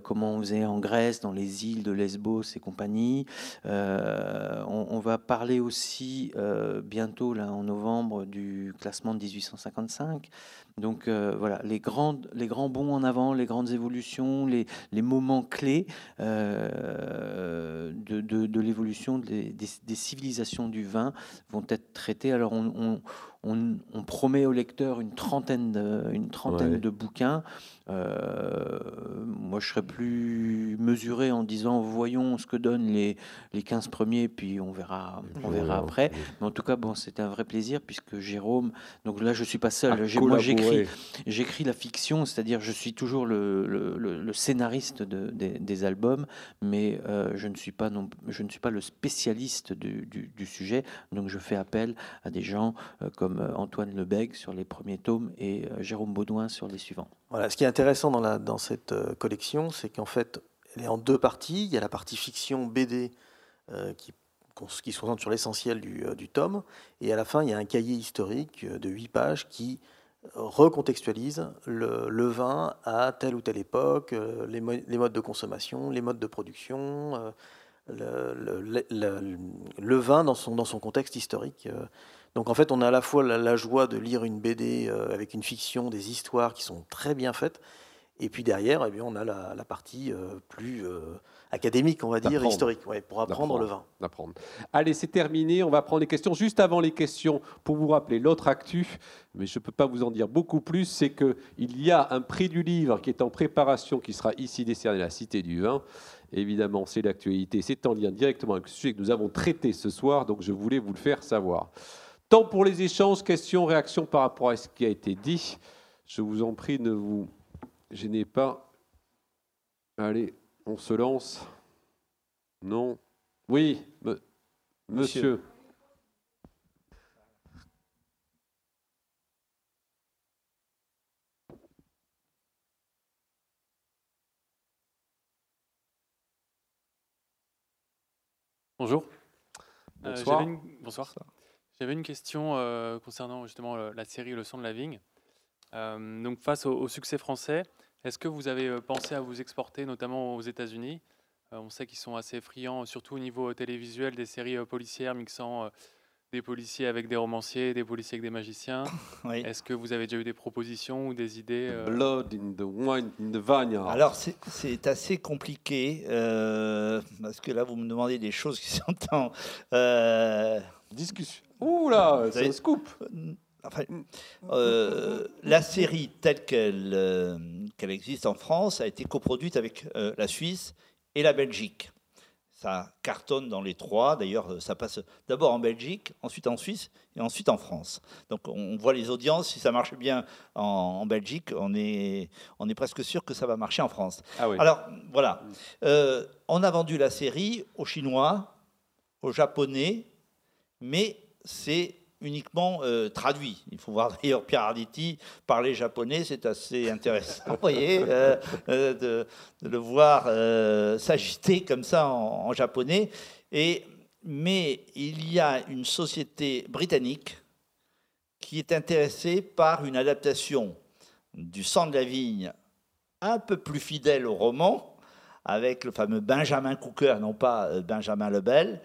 comment on faisait en Grèce, dans les îles de Lesbos et compagnie. Euh, on, va parler aussi euh, bientôt, là, en novembre, du classement de 1855. Donc euh, voilà, les, grandes, les grands bons en avant, les grandes évolutions, les, les moments clés de, de, l'évolution des, des, civilisations du vin vont être traités. Alors on, on promet au lecteur une trentaine de, une trentaine de bouquins. Euh, moi, je serais plus mesuré en disant voyons ce que donnent les, les 15 premiers, puis on verra, on verra après. Mais en tout cas, bon, c'était un vrai plaisir puisque Jérôme, donc là, je suis pas seul. Moi, j'écris, j'écris la fiction, c'est-à-dire je suis toujours le, le, scénariste de, des, albums, mais euh, je ne suis pas non, je ne suis pas le spécialiste du, du, sujet. Donc, je fais appel à des gens euh, comme Antoine Lebègue sur les premiers tomes et Jérôme Baudouin sur les suivants. Voilà, ce qui est intéressant dans, cette euh, collection, c'est qu'en fait, elle est en deux parties. Il y a la partie fiction BD euh, qui, qui, se concentre sur l'essentiel du, euh, tome, et à la fin, il y a un cahier historique de huit pages qui recontextualise le, vin à telle ou telle époque, les, modes de consommation, les modes de production, le, vin dans son contexte historique. Donc en fait, on a à la fois la, joie de lire une BD euh, avec une fiction, des histoires qui sont très bien faites, et puis derrière, eh bien, on a la, partie euh, plus euh, académique, on va dire, historique, pour apprendre le vin. Allez, c'est terminé. On va prendre les questions. Juste avant les questions, pour vous rappeler l'autre actu, mais je ne peux pas vous en dire beaucoup plus, c'est qu'il y a un prix du livre qui est en préparation, qui sera ici décerné à la Cité du Vin. Évidemment, c'est l'actualité. C'est en lien directement avec le sujet que nous avons traité ce soir, donc je voulais vous le faire savoir. Tant pour les échanges, questions, réactions par rapport à ce qui a été dit. Je vous en prie, ne vous gênez pas. Allez, on se lance. Non. Oui, monsieur. Bonjour. Euh, bonsoir. Bonsoir. J'avais une question euh, concernant justement euh, la série Le son de la vigne. Euh, donc face au, succès français, est-ce que vous avez pensé à vous exporter, notamment aux États-Unis? On sait qu'ils sont assez friands, surtout au niveau télévisuel, des séries policières mixant des policiers avec des romanciers, des policiers avec des magiciens. Est-ce que vous avez déjà eu des propositions ou des idées Blood in the wine in the vineyard. Alors c'est assez compliqué parce que là vous me demandez des choses qui sont en discussion. Ouh là, c'est un scoop. Euh, la série telle qu'elle euh, qu'elle existe en France a été coproduite avec euh, la Suisse et la Belgique. Ça cartonne dans les trois. D'ailleurs, ça passe d'abord en Belgique, ensuite en Suisse et ensuite en France. Donc on voit les audiences. Si ça marche bien en, Belgique, on est, on est presque sûr que ça va marcher en France. Ah Alors voilà. on a vendu la série aux Chinois, aux Japonais, mais c'est uniquement euh, traduit. Il faut voir d'ailleurs Pierre Arditi parler japonais, c'est assez intéressant, vous voyez, euh, euh, de, le voir s'agiter comme ça en, japonais. Et, mais il y a une société britannique qui est intéressée par une adaptation du sang de la vigne un peu plus fidèle au roman, avec le fameux Benjamin Cooker, non pas Benjamin Lebel,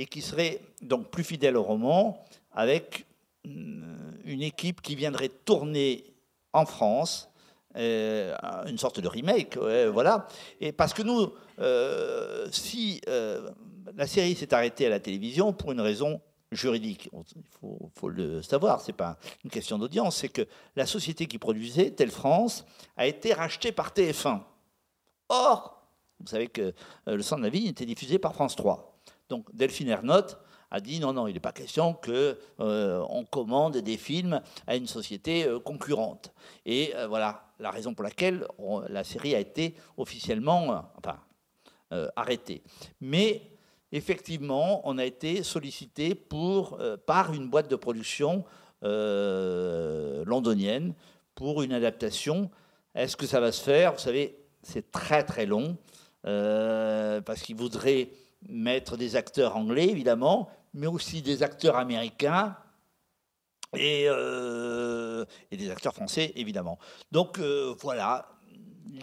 et qui serait donc plus fidèle au roman, avec mm, une équipe qui viendrait tourner en France, euh, une sorte de remake, voilà. Et parce que nous, euh, si la série s'est arrêtée à la télévision pour une raison juridique. Il faut, le savoir, ce n'est pas une question d'audience, c'est que la société qui produisait, Telle France, a été rachetée par TF1. Or, vous savez que euh, Le sang de la vie était diffusé par France 3. Donc Delphine Ernotte a dit non, non, il n'est pas question qu'on euh, commande des films à une société euh, concurrente. Et voilà la raison pour laquelle la série a été officiellement arrêtée. Mais effectivement, on a été sollicité euh, par une boîte de production euh, londonienne pour une adaptation. Est-ce que ça va se faire? Vous savez, c'est très très long, euh, parce qu'ils voudraient mettre des acteurs anglais, évidemment, mais aussi des acteurs américains. Et, des acteurs français, évidemment. Donc voilà,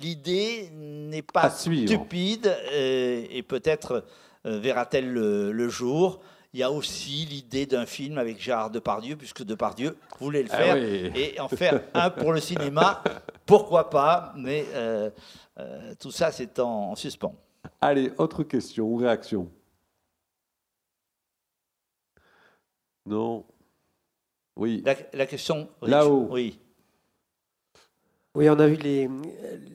l'idée n'est pas stupide et peut-être euh, verra-t-elle le, jour il y a aussi l'idée d'un film avec Gérard Depardieu, puisque Depardieu voulait le ah faire, et en faire un pour le cinéma, pourquoi pas, mais euh, euh, tout ça c'est en, suspens. Allez, autre question ou réaction? Non Oui. La, question Là-haut. Oui. Oui, on a vu les,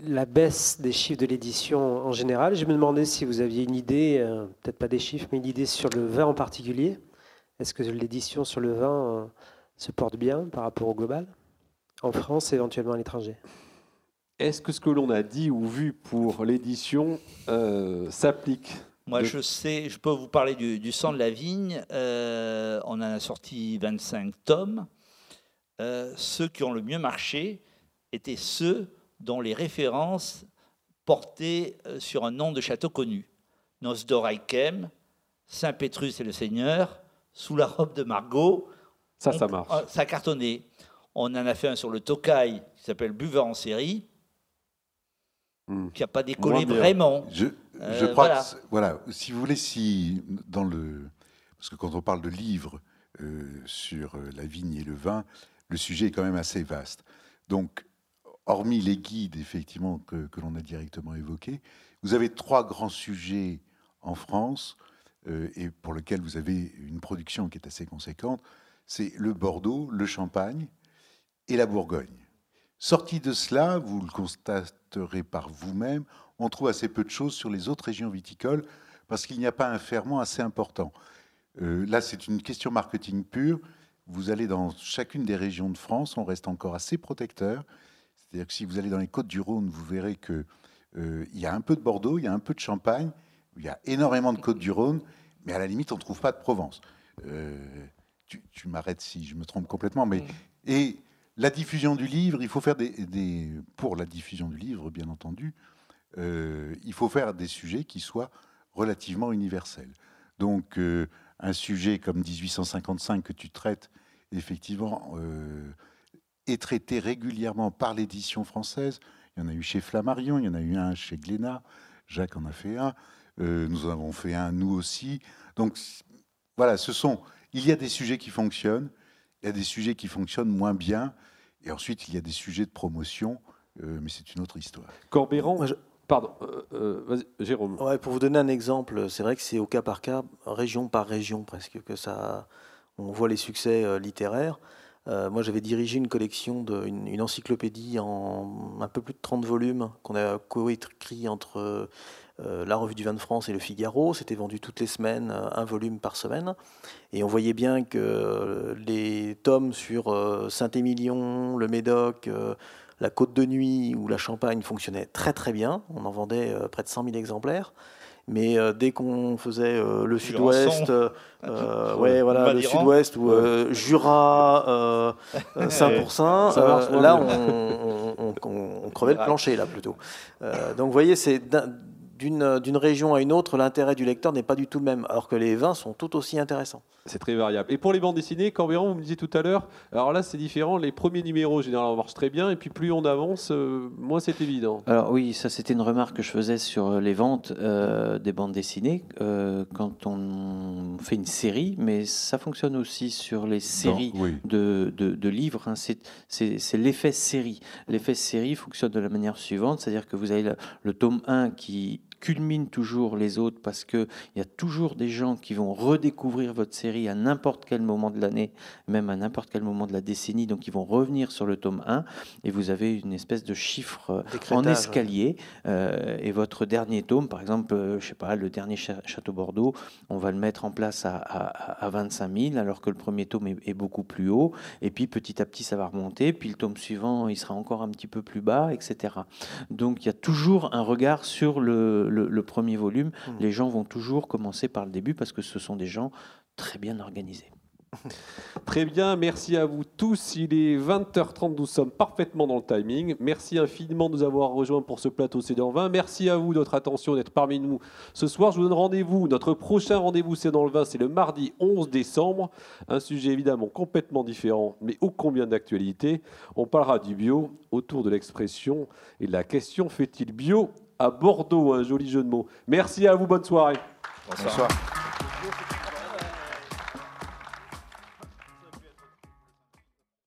la baisse des chiffres de l'édition en général. Je me demandais si vous aviez une idée, euh, peut-être pas des chiffres, mais une idée sur le vin en particulier. Est-ce que l'édition sur le vin euh, se porte bien par rapport au global, en France et éventuellement à l'étranger? Est-ce que ce que l'on a dit ou vu pour l'édition euh, s'applique moi, je sais, je peux vous parler du, du sang de la vigne. on en a sorti 25 tomes. ceux qui ont le mieux marché, étaient ceux dont les références portaient euh, sur un nom de château connu. Nosdoraikem, Saint-Pétrus et le Seigneur, Sous la robe de Margot. Ça, ça marche. Euh, ça a cartonné. On en a fait un sur le Tokai qui s'appelle Buveur en série, hmm. qui n'a pas décollé vraiment. Je, euh, crois voilà. que, voilà, si vous voulez, si dans le. Parce que quand on parle de livres sur la vigne et le vin, le sujet est quand même assez vaste. Donc, hormis les guides, effectivement, que, l'on a directement évoqués, vous avez trois grands sujets en France euh, et pour lesquels vous avez une production qui est assez conséquente. C'est le Bordeaux, le Champagne et la Bourgogne. Sorti de cela, vous le constaterez par vous-même, on trouve assez peu de choses sur les autres régions viticoles parce qu'il n'y a pas un ferment assez important. Euh, là, c'est une question marketing pure. Vous allez dans chacune des régions de France, on reste encore assez protecteur. C'est-à-dire que si vous allez dans les côtes du Rhône, vous verrez qu'il euh, y a un peu de Bordeaux, il y a un peu de Champagne, il y a énormément de côtes du Rhône, mais à la limite, on ne trouve pas de Provence. Euh, tu, m'arrêtes si je me trompe complètement, mais et la diffusion du livre, il faut faire des, pour la diffusion du livre, bien entendu, euh, il faut faire des sujets qui soient relativement universels. Donc, un sujet comme 1855 que tu traites, effectivement, est traité régulièrement par l'édition française. Il y en a eu chez Flammarion, il y en a eu un chez Glénat, Jacques en a fait un, euh, nous en avons fait un nous aussi. Donc voilà, ce sont, il y a des sujets qui fonctionnent, il y a des sujets qui fonctionnent moins bien, et ensuite il y a des sujets de promotion, euh, mais c'est une autre histoire. Corbéran, Pardon, euh, Jérôme. Ouais, pour vous donner un exemple, c'est vrai que c'est au cas par cas, région par région presque, que ça, on voit les succès littéraires. Euh, moi, j'avais dirigé une collection, de, une, encyclopédie en un peu plus de 30 volumes qu'on a coécrit entre euh, la Revue du Vin de France et le Figaro. C'était vendu toutes les semaines, euh, un volume par semaine. Et on voyait bien que les tomes sur Saint-Émilion, le Médoc, la Côte de Nuit ou la Champagne fonctionnaient très très bien. On en vendait près de 100 000 exemplaires. Mais euh, dès qu'on faisait euh, le sud-ouest, euh, ouais, voilà, le sud-ouest ou Jura, Saint-Pourçain, là, on, on, crevait le plancher, là, plutôt. donc, vous voyez, c'est d'une région à une autre, l'intérêt du lecteur n'est pas du tout le même, alors que les vins sont tout aussi intéressants. C'est très variable. Et pour les bandes dessinées, Cambéran, vous me disiez tout à l'heure, alors là c'est différent, les premiers numéros généralement marchent très bien, et puis plus on avance, euh, moins c'est évident. Alors oui, ça c'était une remarque que je faisais sur les ventes euh, des bandes dessinées euh, quand on fait une série, mais ça fonctionne aussi sur les séries de, de, livres. Hein. C'est l'effet série. L'effet série fonctionne de la manière suivante, c'est-à-dire que vous avez le, le tome 1 qui culmine toujours les autres parce qu'il y a toujours des gens qui vont redécouvrir votre série à n'importe quel moment de l'année, même à n'importe quel moment de la décennie, donc ils vont revenir sur le tome 1 et vous avez une espèce de chiffre en escalier. Euh, et votre dernier tome, par exemple, euh, je sais pas, le dernier Château Bordeaux, on va le mettre en place à, à, 25 000 alors que le premier tome est, beaucoup plus haut. Et puis petit à petit, ça va remonter. Puis le tome suivant, il sera encore un petit peu plus bas, etc. Donc il y a toujours un regard sur le, le, premier volume, mmh. les gens vont toujours commencer par le début parce que ce sont des gens très bien organisés. Très bien, merci à vous tous. Il est 20h30, nous sommes parfaitement dans le timing. Merci infiniment de nous avoir rejoints pour ce plateau C'est dans 20. Merci à vous de votre attention d'être parmi nous ce soir. Je vous donne rendez-vous. Notre prochain rendez-vous C'est dans le vin, c'est le mardi 11 décembre. Un sujet évidemment complètement différent, mais ô combien d'actualité. On parlera du bio autour de l'expression et de la question fait-il bio à Bordeaux, un joli jeu de mots. Merci à vous, bonne soirée. Bonsoir.